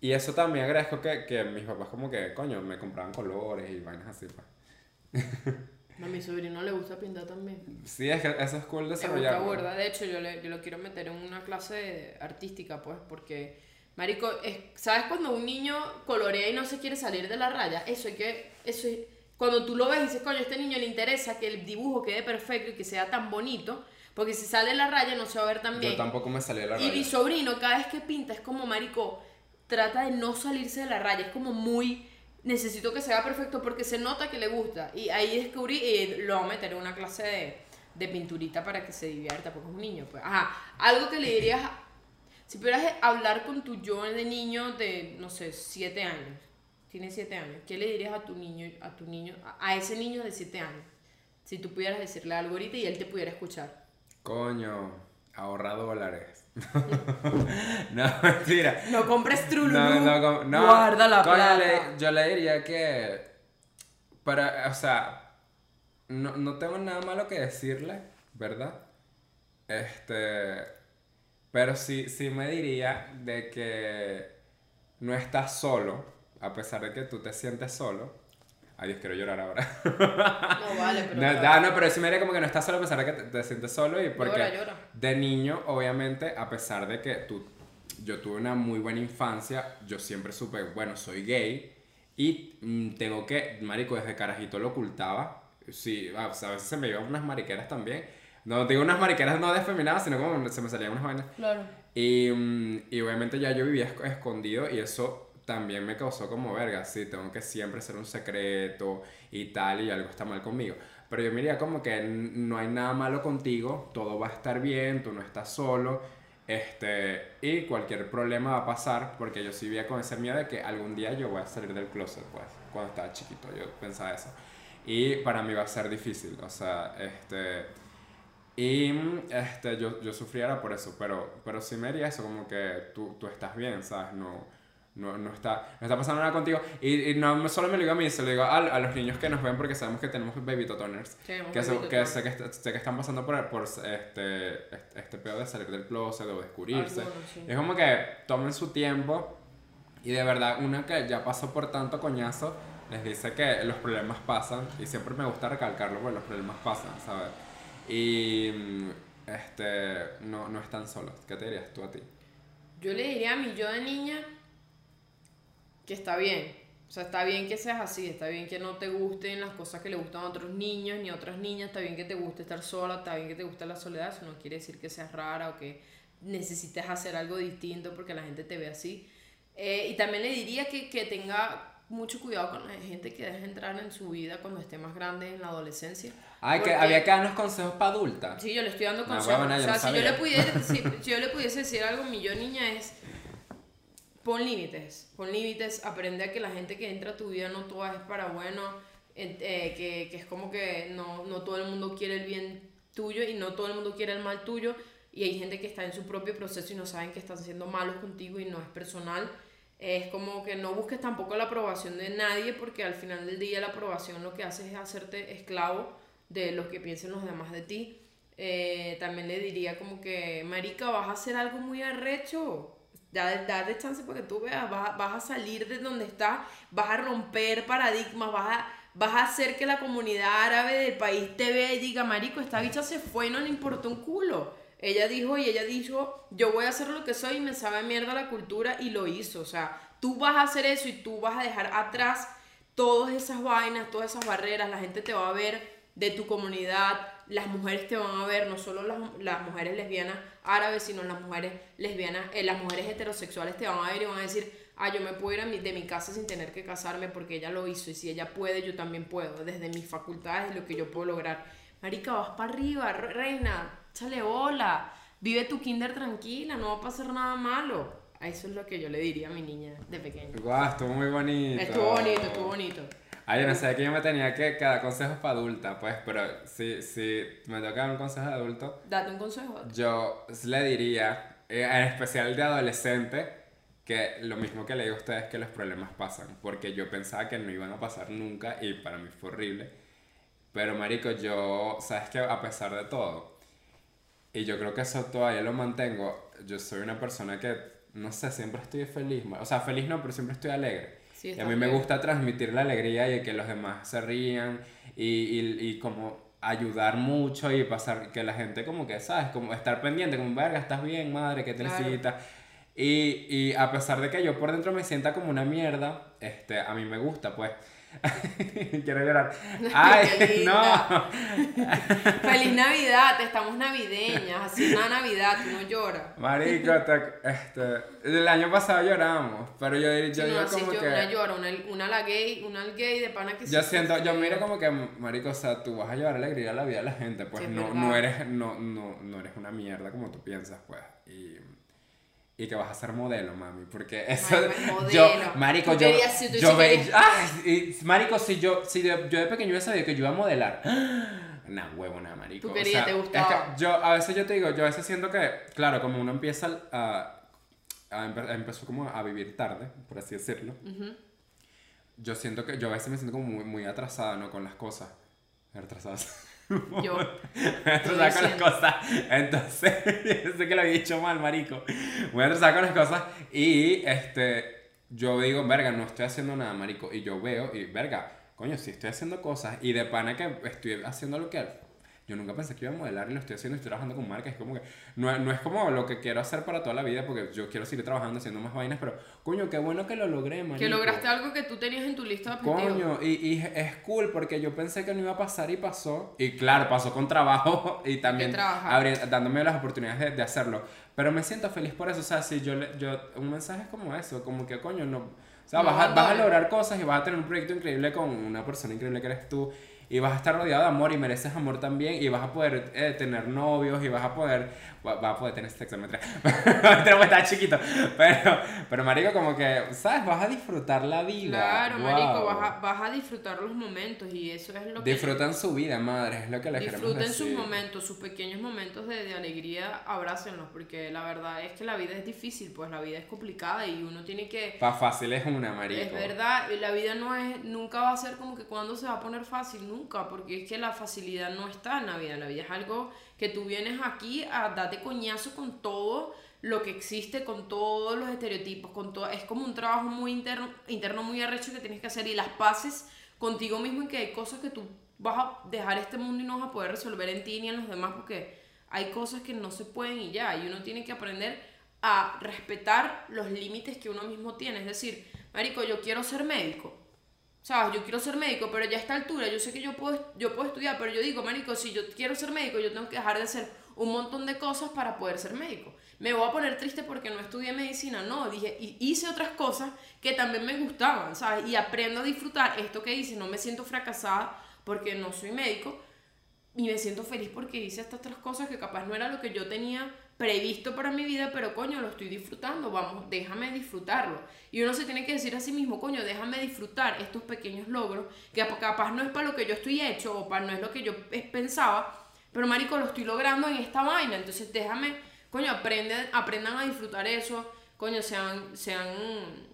y eso también agradezco que, que mis papás como que, coño, me compraban colores y vainas así, pues. A mi sobrino le gusta pintar también. Sí, es que eso es cool desarrollar. De hecho, yo, le, yo lo quiero meter en una clase artística, pues, porque, marico, es, ¿sabes cuando un niño colorea y no se quiere salir de la raya? Eso es que, eso es, cuando tú lo ves y dices, coño, a este niño le interesa que el dibujo quede perfecto y que sea tan bonito, porque si sale la raya no se va a ver tan bien. Yo tampoco me salí de la Y mi raya. sobrino, cada vez que pinta, es como, marico, trata de no salirse de la raya. Es como muy, necesito que sea perfecto porque se nota que le gusta. Y ahí descubrí y lo voy a meter en una clase de, de pinturita para que se divierta, porque es un niño. Pues. Ajá, algo que le dirías, si pudieras hablar con tu yo de niño de, no sé, siete años. Tiene siete años. ¿Qué le dirías a tu niño, a tu niño, a, ese niño de siete años? Si tú pudieras decirle algo ahorita y él te pudiera escuchar. Coño, ahorra dólares. no, mentira. No compres trululú. No, no. Guarda la plata. le- yo le diría que. Para, o sea, no, no tengo nada malo que decirle, ¿verdad? Este. Pero sí, sí me diría de que no estás solo, a pesar de que tú te sientes solo. Ay, Dios, quiero llorar ahora. No vale, pero. No, da, no, pero sí me diría como que no estás solo a pesar de que te, te sientes solo y porque Llora, llora. de niño, obviamente, a pesar de que tú, yo tuve una muy buena infancia, yo siempre supe, bueno, soy gay y mm, tengo que, marico, desde carajito lo ocultaba. Sí, a, veces se me iban unas mariqueras también. No digo unas mariqueras no desfeminadas, sino como se me salían unas vainas. Claro. Y, mm, y obviamente ya yo vivía esc- escondido y eso también me causó como verga, sí, tengo que siempre ser un secreto y tal y algo está mal conmigo. Pero yo me diría como que no hay nada malo contigo, todo va a estar bien, tú no estás solo, este, y cualquier problema va a pasar, porque yo sí vivía con ese miedo de que algún día yo voy a salir del closet, pues, cuando estaba chiquito, yo pensaba eso. Y para mí va a ser difícil, o sea, este... Y este, yo, yo sufriera por eso, pero, pero sí me diría eso, como que tú, tú estás bien, ¿sabes? No, no, no, está, no está pasando nada contigo. Y, y no solo me lo digo a mí, se lo digo a, a los niños que nos ven porque sabemos que tenemos baby totoners. Tenemos Que, baby que sé, que, est- sé que están pasando por, por este, este, este pedo de salir del closet o descubrirse. Algunos, sí. Es como que tomen su tiempo y de verdad, una que ya pasó por tanto coñazo, les dice que los problemas pasan y siempre me gusta recalcarlo porque los problemas pasan, ¿sabes? Y mm, este, no, no están solos. ¿Qué te dirías tú a ti? Yo le diría a mi yo de niña que está bien. O sea, está bien que seas así, está bien que no te gusten las cosas que le gustan a otros niños ni a otras niñas, está bien que te guste estar sola, está bien que te guste la soledad, eso no quiere decir que seas rara o que necesites hacer algo distinto porque la gente te ve así. Eh, y también le diría que, que tenga mucho cuidado con la gente que deja entrar en su vida cuando esté más grande en la adolescencia. Ay, que Porque- había que darnos consejos para adultas. Sí, yo le estoy dando No, consejos. o sea, no si, yo sabía. le pudiese, si, si yo le pudiese decir algo a mi yo niña es, pon límites, pon límites, aprende a que la gente que entra a tu vida no toda es para bueno, eh, que, que es como que no, no todo el mundo quiere el bien tuyo y no todo el mundo quiere el mal tuyo y hay gente que está en su propio proceso y no saben que están siendo malos contigo y no es personal. Es como que no busques tampoco la aprobación de nadie porque al final del día la aprobación lo que hace es hacerte esclavo de lo que piensen los demás de ti. Eh, también le diría como que, Marica, vas a hacer algo muy arrecho. Da- Dale chance para que tú veas, vas vas a salir de donde estás, vas a romper paradigmas, vas a, vas a hacer que la comunidad árabe del país te vea y diga, Marico, esta bicha se fue no le importó un culo. Ella dijo y ella dijo, yo voy a hacer lo que soy y me sabe mierda la cultura y lo hizo. O sea, tú vas a hacer eso y tú vas a dejar atrás todas esas vainas, todas esas barreras, la gente te va a ver de tu comunidad, las mujeres te van a ver, no solo las, las mujeres lesbianas árabes, sino las mujeres lesbianas, eh, las mujeres heterosexuales te van a ver y van a decir, ah, yo me puedo ir a mi- de mi casa sin tener que casarme porque ella lo hizo y si ella puede, yo también puedo, desde mis facultades y lo que yo puedo lograr. Marica, vas para arriba, re- reina, échale bola, vive tu kinder tranquila, no va a pasar nada malo. Eso es lo que yo le diría a mi niña de pequeña. Guau, estuvo muy bonito. Estuvo bonito, estuvo bonito. Ay, yo no sé que yo me tenía que, que dar consejos para adulta, pues, pero si, si me toca dar un consejo de adulto, Date un consejo. yo le diría, eh, en especial de adolescente, que lo mismo que le digo a ustedes que los problemas pasan, porque yo pensaba que no iban a pasar nunca y para mí fue horrible. Pero marico, yo, sabes que a pesar de todo, y yo creo que eso todavía lo mantengo, yo soy una persona que, no sé, siempre estoy feliz, o sea, feliz no, pero siempre estoy alegre. Sí, y a mí me gusta transmitir la alegría y que los demás se rían y, y, y como ayudar mucho y pasar que la gente como que, ¿sabes? Como estar pendiente, como, verga, estás bien, madre, ¿qué te Claro. Y, y a pesar de que yo por dentro me sienta como una mierda, este, a mí me gusta, pues. Quiero llorar. ¡Ay, no! Feliz Navidad, estamos navideñas, así es una Navidad, tú no lloras. Marico, te- este, el año pasado lloramos, pero yo, yo, Si yo no, así como yo, que... una llora, una, una la gay, una al gay de pana que Yo sí, siento, sí, yo sí. miro como que, marico, o sea, tú vas a llevar alegría a la vida de la gente, pues Sí, es no, no eres, no, no, no eres una mierda como tú piensas, pues, y, y que vas a ser modelo, mami, porque eso, Marico, yo, marico, yo, si yo ve- ay, y, marico, si yo, si de- yo de pequeño hubiera sabido que yo iba a modelar, nah, huevo, nada, marico, Tú o querías, sea, te es que gustaba. yo, a veces yo te digo, yo a veces siento que, claro, como uno empieza a, a empe- empezó como a vivir tarde, por así decirlo, yo siento que yo a veces me siento como muy, muy atrasada, ¿no? Con las cosas. Atrasada. Yo. atrasada con las cosas. Entonces, sé que lo había dicho mal, marico. Muy atrasada con las cosas. Y este, yo digo, verga, no estoy haciendo nada, marico. Y yo veo, y verga, coño, sí estoy haciendo cosas. Y de pana que estoy haciendo lo que yo nunca pensé que iba a modelar y lo estoy haciendo estoy trabajando con marcas. Es como que no, no es como lo que quiero hacer para toda la vida porque yo quiero seguir trabajando haciendo más vainas, pero coño, qué bueno que lo logré, marico. Que lograste algo que tú tenías en tu lista de objetivos. Coño, y, y es cool porque yo pensé que no iba a pasar y pasó. Y claro, pasó con trabajo y también trabajar. abri- dándome las oportunidades de, de hacerlo. Pero me siento feliz por eso. O sea, si yo, le- yo un mensaje como eso, como que coño, no. O sea, No vas, a, vas a lograr cosas y vas a tener un proyecto increíble con una persona increíble que eres tú. Y vas a estar rodeado de amor y mereces amor también. Y vas a poder eh, tener novios y vas a poder. va- Vas a poder tener sexo. Mentira, porque estás chiquito. Pero, pero, marico, como que, ¿sabes? Vas a disfrutar la vida. Claro, marico, Wow. vas a, vas a disfrutar los momentos y eso es lo que... Disfrutan su vida, madre, es lo que le queremos Disfruten sus decir. momentos, sus pequeños momentos de, de alegría, abrácenlos, porque la verdad es que la vida es difícil, pues la vida es complicada y uno tiene que... Pa' fácil es una, marico. Es verdad, y la vida no es, nunca va a ser como que cuando se va a poner fácil, nunca, porque es que la facilidad no está en la vida, la vida es algo que tú vienes aquí a darte coñazo con todo lo que existe, con todos los estereotipos, con todo, es como un trabajo muy interno, interno muy arrecho que tienes que hacer y las paces contigo mismo y que hay cosas que tú vas a dejar este mundo y no vas a poder resolver en ti ni en los demás porque hay cosas que no se pueden y ya, y uno tiene que aprender a respetar los límites que uno mismo tiene, es decir, marico, yo quiero ser médico, ¿sabes? Yo quiero ser médico, pero ya a esta altura yo sé que yo puedo, yo puedo estudiar, pero yo digo, marico, si yo quiero ser médico, yo tengo que dejar de hacer un montón de cosas para poder ser médico. Me voy a poner triste porque no estudié medicina, no, dije, hice otras cosas que también me gustaban, ¿sabes? Y aprendo a disfrutar esto que hice, no me siento fracasada porque no soy médico, y me siento feliz porque hice estas otras cosas que capaz no era lo que yo tenía previsto para mi vida, pero coño, lo estoy disfrutando, vamos, déjame disfrutarlo. Y uno se tiene que decir a sí mismo, coño, déjame disfrutar estos pequeños logros, que capaz no es para lo que yo estoy hecho o para no es lo que yo pensaba, pero marico, lo estoy logrando en esta vaina, entonces déjame, coño, aprenden, aprendan a disfrutar eso, coño, sean, sean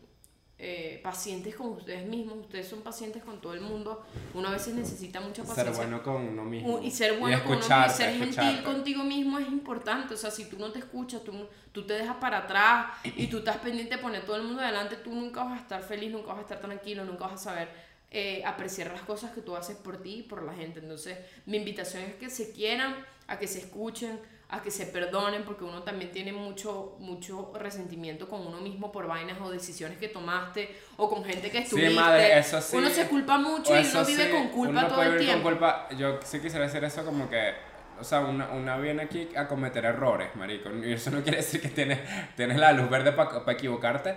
eh, pacientes con ustedes mismos, ustedes son pacientes con todo el mundo, uno a veces necesita mucha Ser paciencia. bueno con uno mismo. Y ser bueno con uno mismo, y ser gentil escucharte. contigo mismo es importante. O sea, si tú no te escuchas, tú, tú te dejas para atrás y tú estás pendiente de poner todo el mundo adelante, tú nunca vas a estar feliz, nunca vas a estar tranquilo, nunca vas a saber eh, apreciar las cosas que tú haces por ti y por la gente. Entonces, mi invitación es que se quieran, a que se escuchen, a que se perdonen, porque uno también tiene mucho, mucho resentimiento con uno mismo por vainas o decisiones que tomaste o con gente que estuviste. madre, eso sí. Uno se culpa mucho y uno vive sí, con culpa uno todo puede el vivir tiempo. Con culpa. Yo sí quisiera decir eso como que, o sea, una, una viene aquí a cometer errores, marico. Y eso no quiere decir que tienes, tienes la luz verde para equivocarte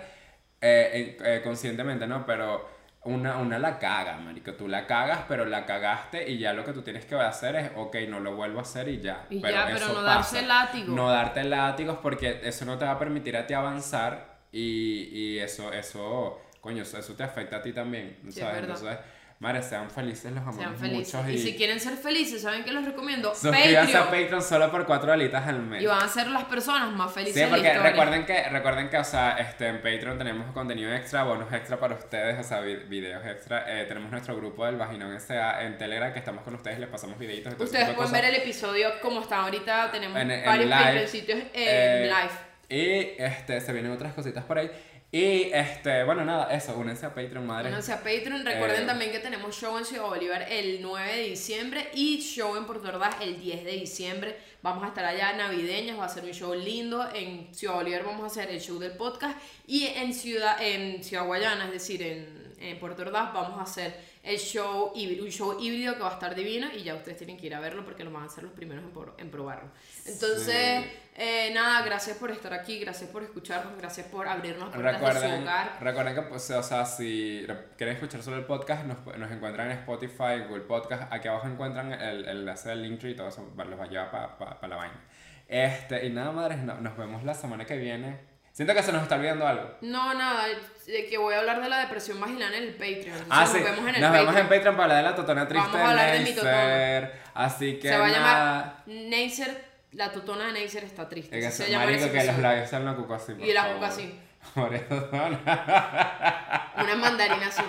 eh, eh, conscientemente, ¿no? Pero una, una la caga, marico. Tú la cagas, pero la cagaste y ya lo que tú tienes que hacer es, ok, no lo vuelvo a hacer y ya. Y ya, pero eso no darse pasa. látigo. No darte látigos porque eso no te va a permitir a ti avanzar y, y eso, eso, coño, eso, eso te afecta a ti también, Sí, es ¿sabes? Entonces, Madre, sean felices, los amamos Sean felices. mucho. Y... si quieren ser felices, ¿saben qué les recomiendo? Suscríbanse a Patreon. Patreon solo por cuatro alitas al mes. Y van a ser las personas más felices Sí, de la porque recuerden que, recuerden que, o sea, este, en Patreon tenemos contenido extra, bonos extra para ustedes, o sea, vi- videos extra. Eh, tenemos nuestro grupo del Vaginón S.A. en Telegram, que estamos con ustedes, les pasamos videitos. y Ustedes pueden cosas. ver el episodio como está ahorita. Tenemos En- en varios live. Patreoncitos en Eh, live. Y este, se vienen otras cositas por ahí. Y este, bueno, nada, eso, únense a Patreon, madre. Únanse a Patreon. Recuerden Eh, también que tenemos show en Ciudad Bolívar el 9 de diciembre y show en Puerto Ordaz el 10 de diciembre. Vamos a estar allá navideñas, va a ser un show lindo. En Ciudad Bolívar vamos a hacer el show del podcast y en Ciudad, en Ciudad Guayana, es decir, en, en Puerto Ordaz, vamos a hacer el show híbrido, un show híbrido que va a estar divino y ya ustedes tienen que ir a verlo porque lo van a ser los primeros en, por- en probarlo. Entonces, Sí. eh, nada, gracias por estar aquí, gracias por escucharnos, gracias por abrirnos puertas de su hogar. recuerden que, pues, o sea, si re- quieren escuchar solo el podcast, nos, nos encuentran en Spotify, Google Podcast. Aquí abajo encuentran el, el enlace del Linktree y todo eso los va a llevar para la vaina. Este, y nada, madres, no- nos vemos la semana que viene. Siento que se nos está olvidando algo. No, nada, de que voy a hablar de la depresión vaginal en el Patreon. Entonces Ah, nos sí. vemos en el Nos Patreon. vemos en Patreon para hablar de la totona triste Vamos a hablar de mi Neisser. Así que Se va a llamar Neisser, la tutona de Neisser está triste. Es que se eso- llama marico, que los labios sean la cuca así. por Y la cuca así. Por eso. Una mandarina así.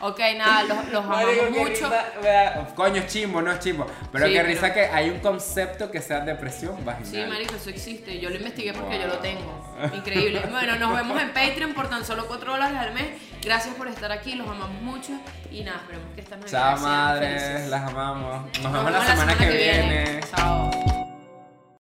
Ok, nada, los, los amamos mucho. risa, Coño, es chimbo, no es chimbo. Pero Sí, qué pero- risa que hay un concepto que sea depresión vaginal. Sí, marico, eso existe. Yo lo investigué porque yo lo tengo. Increíble. Bueno, nos vemos en Patreon por tan solo 4 dólares al mes. Gracias por estar aquí, los amamos mucho. Y nada, esperemos que esta Navidad Chao, madres, las amamos. Nos vemos vemos la semana que viene.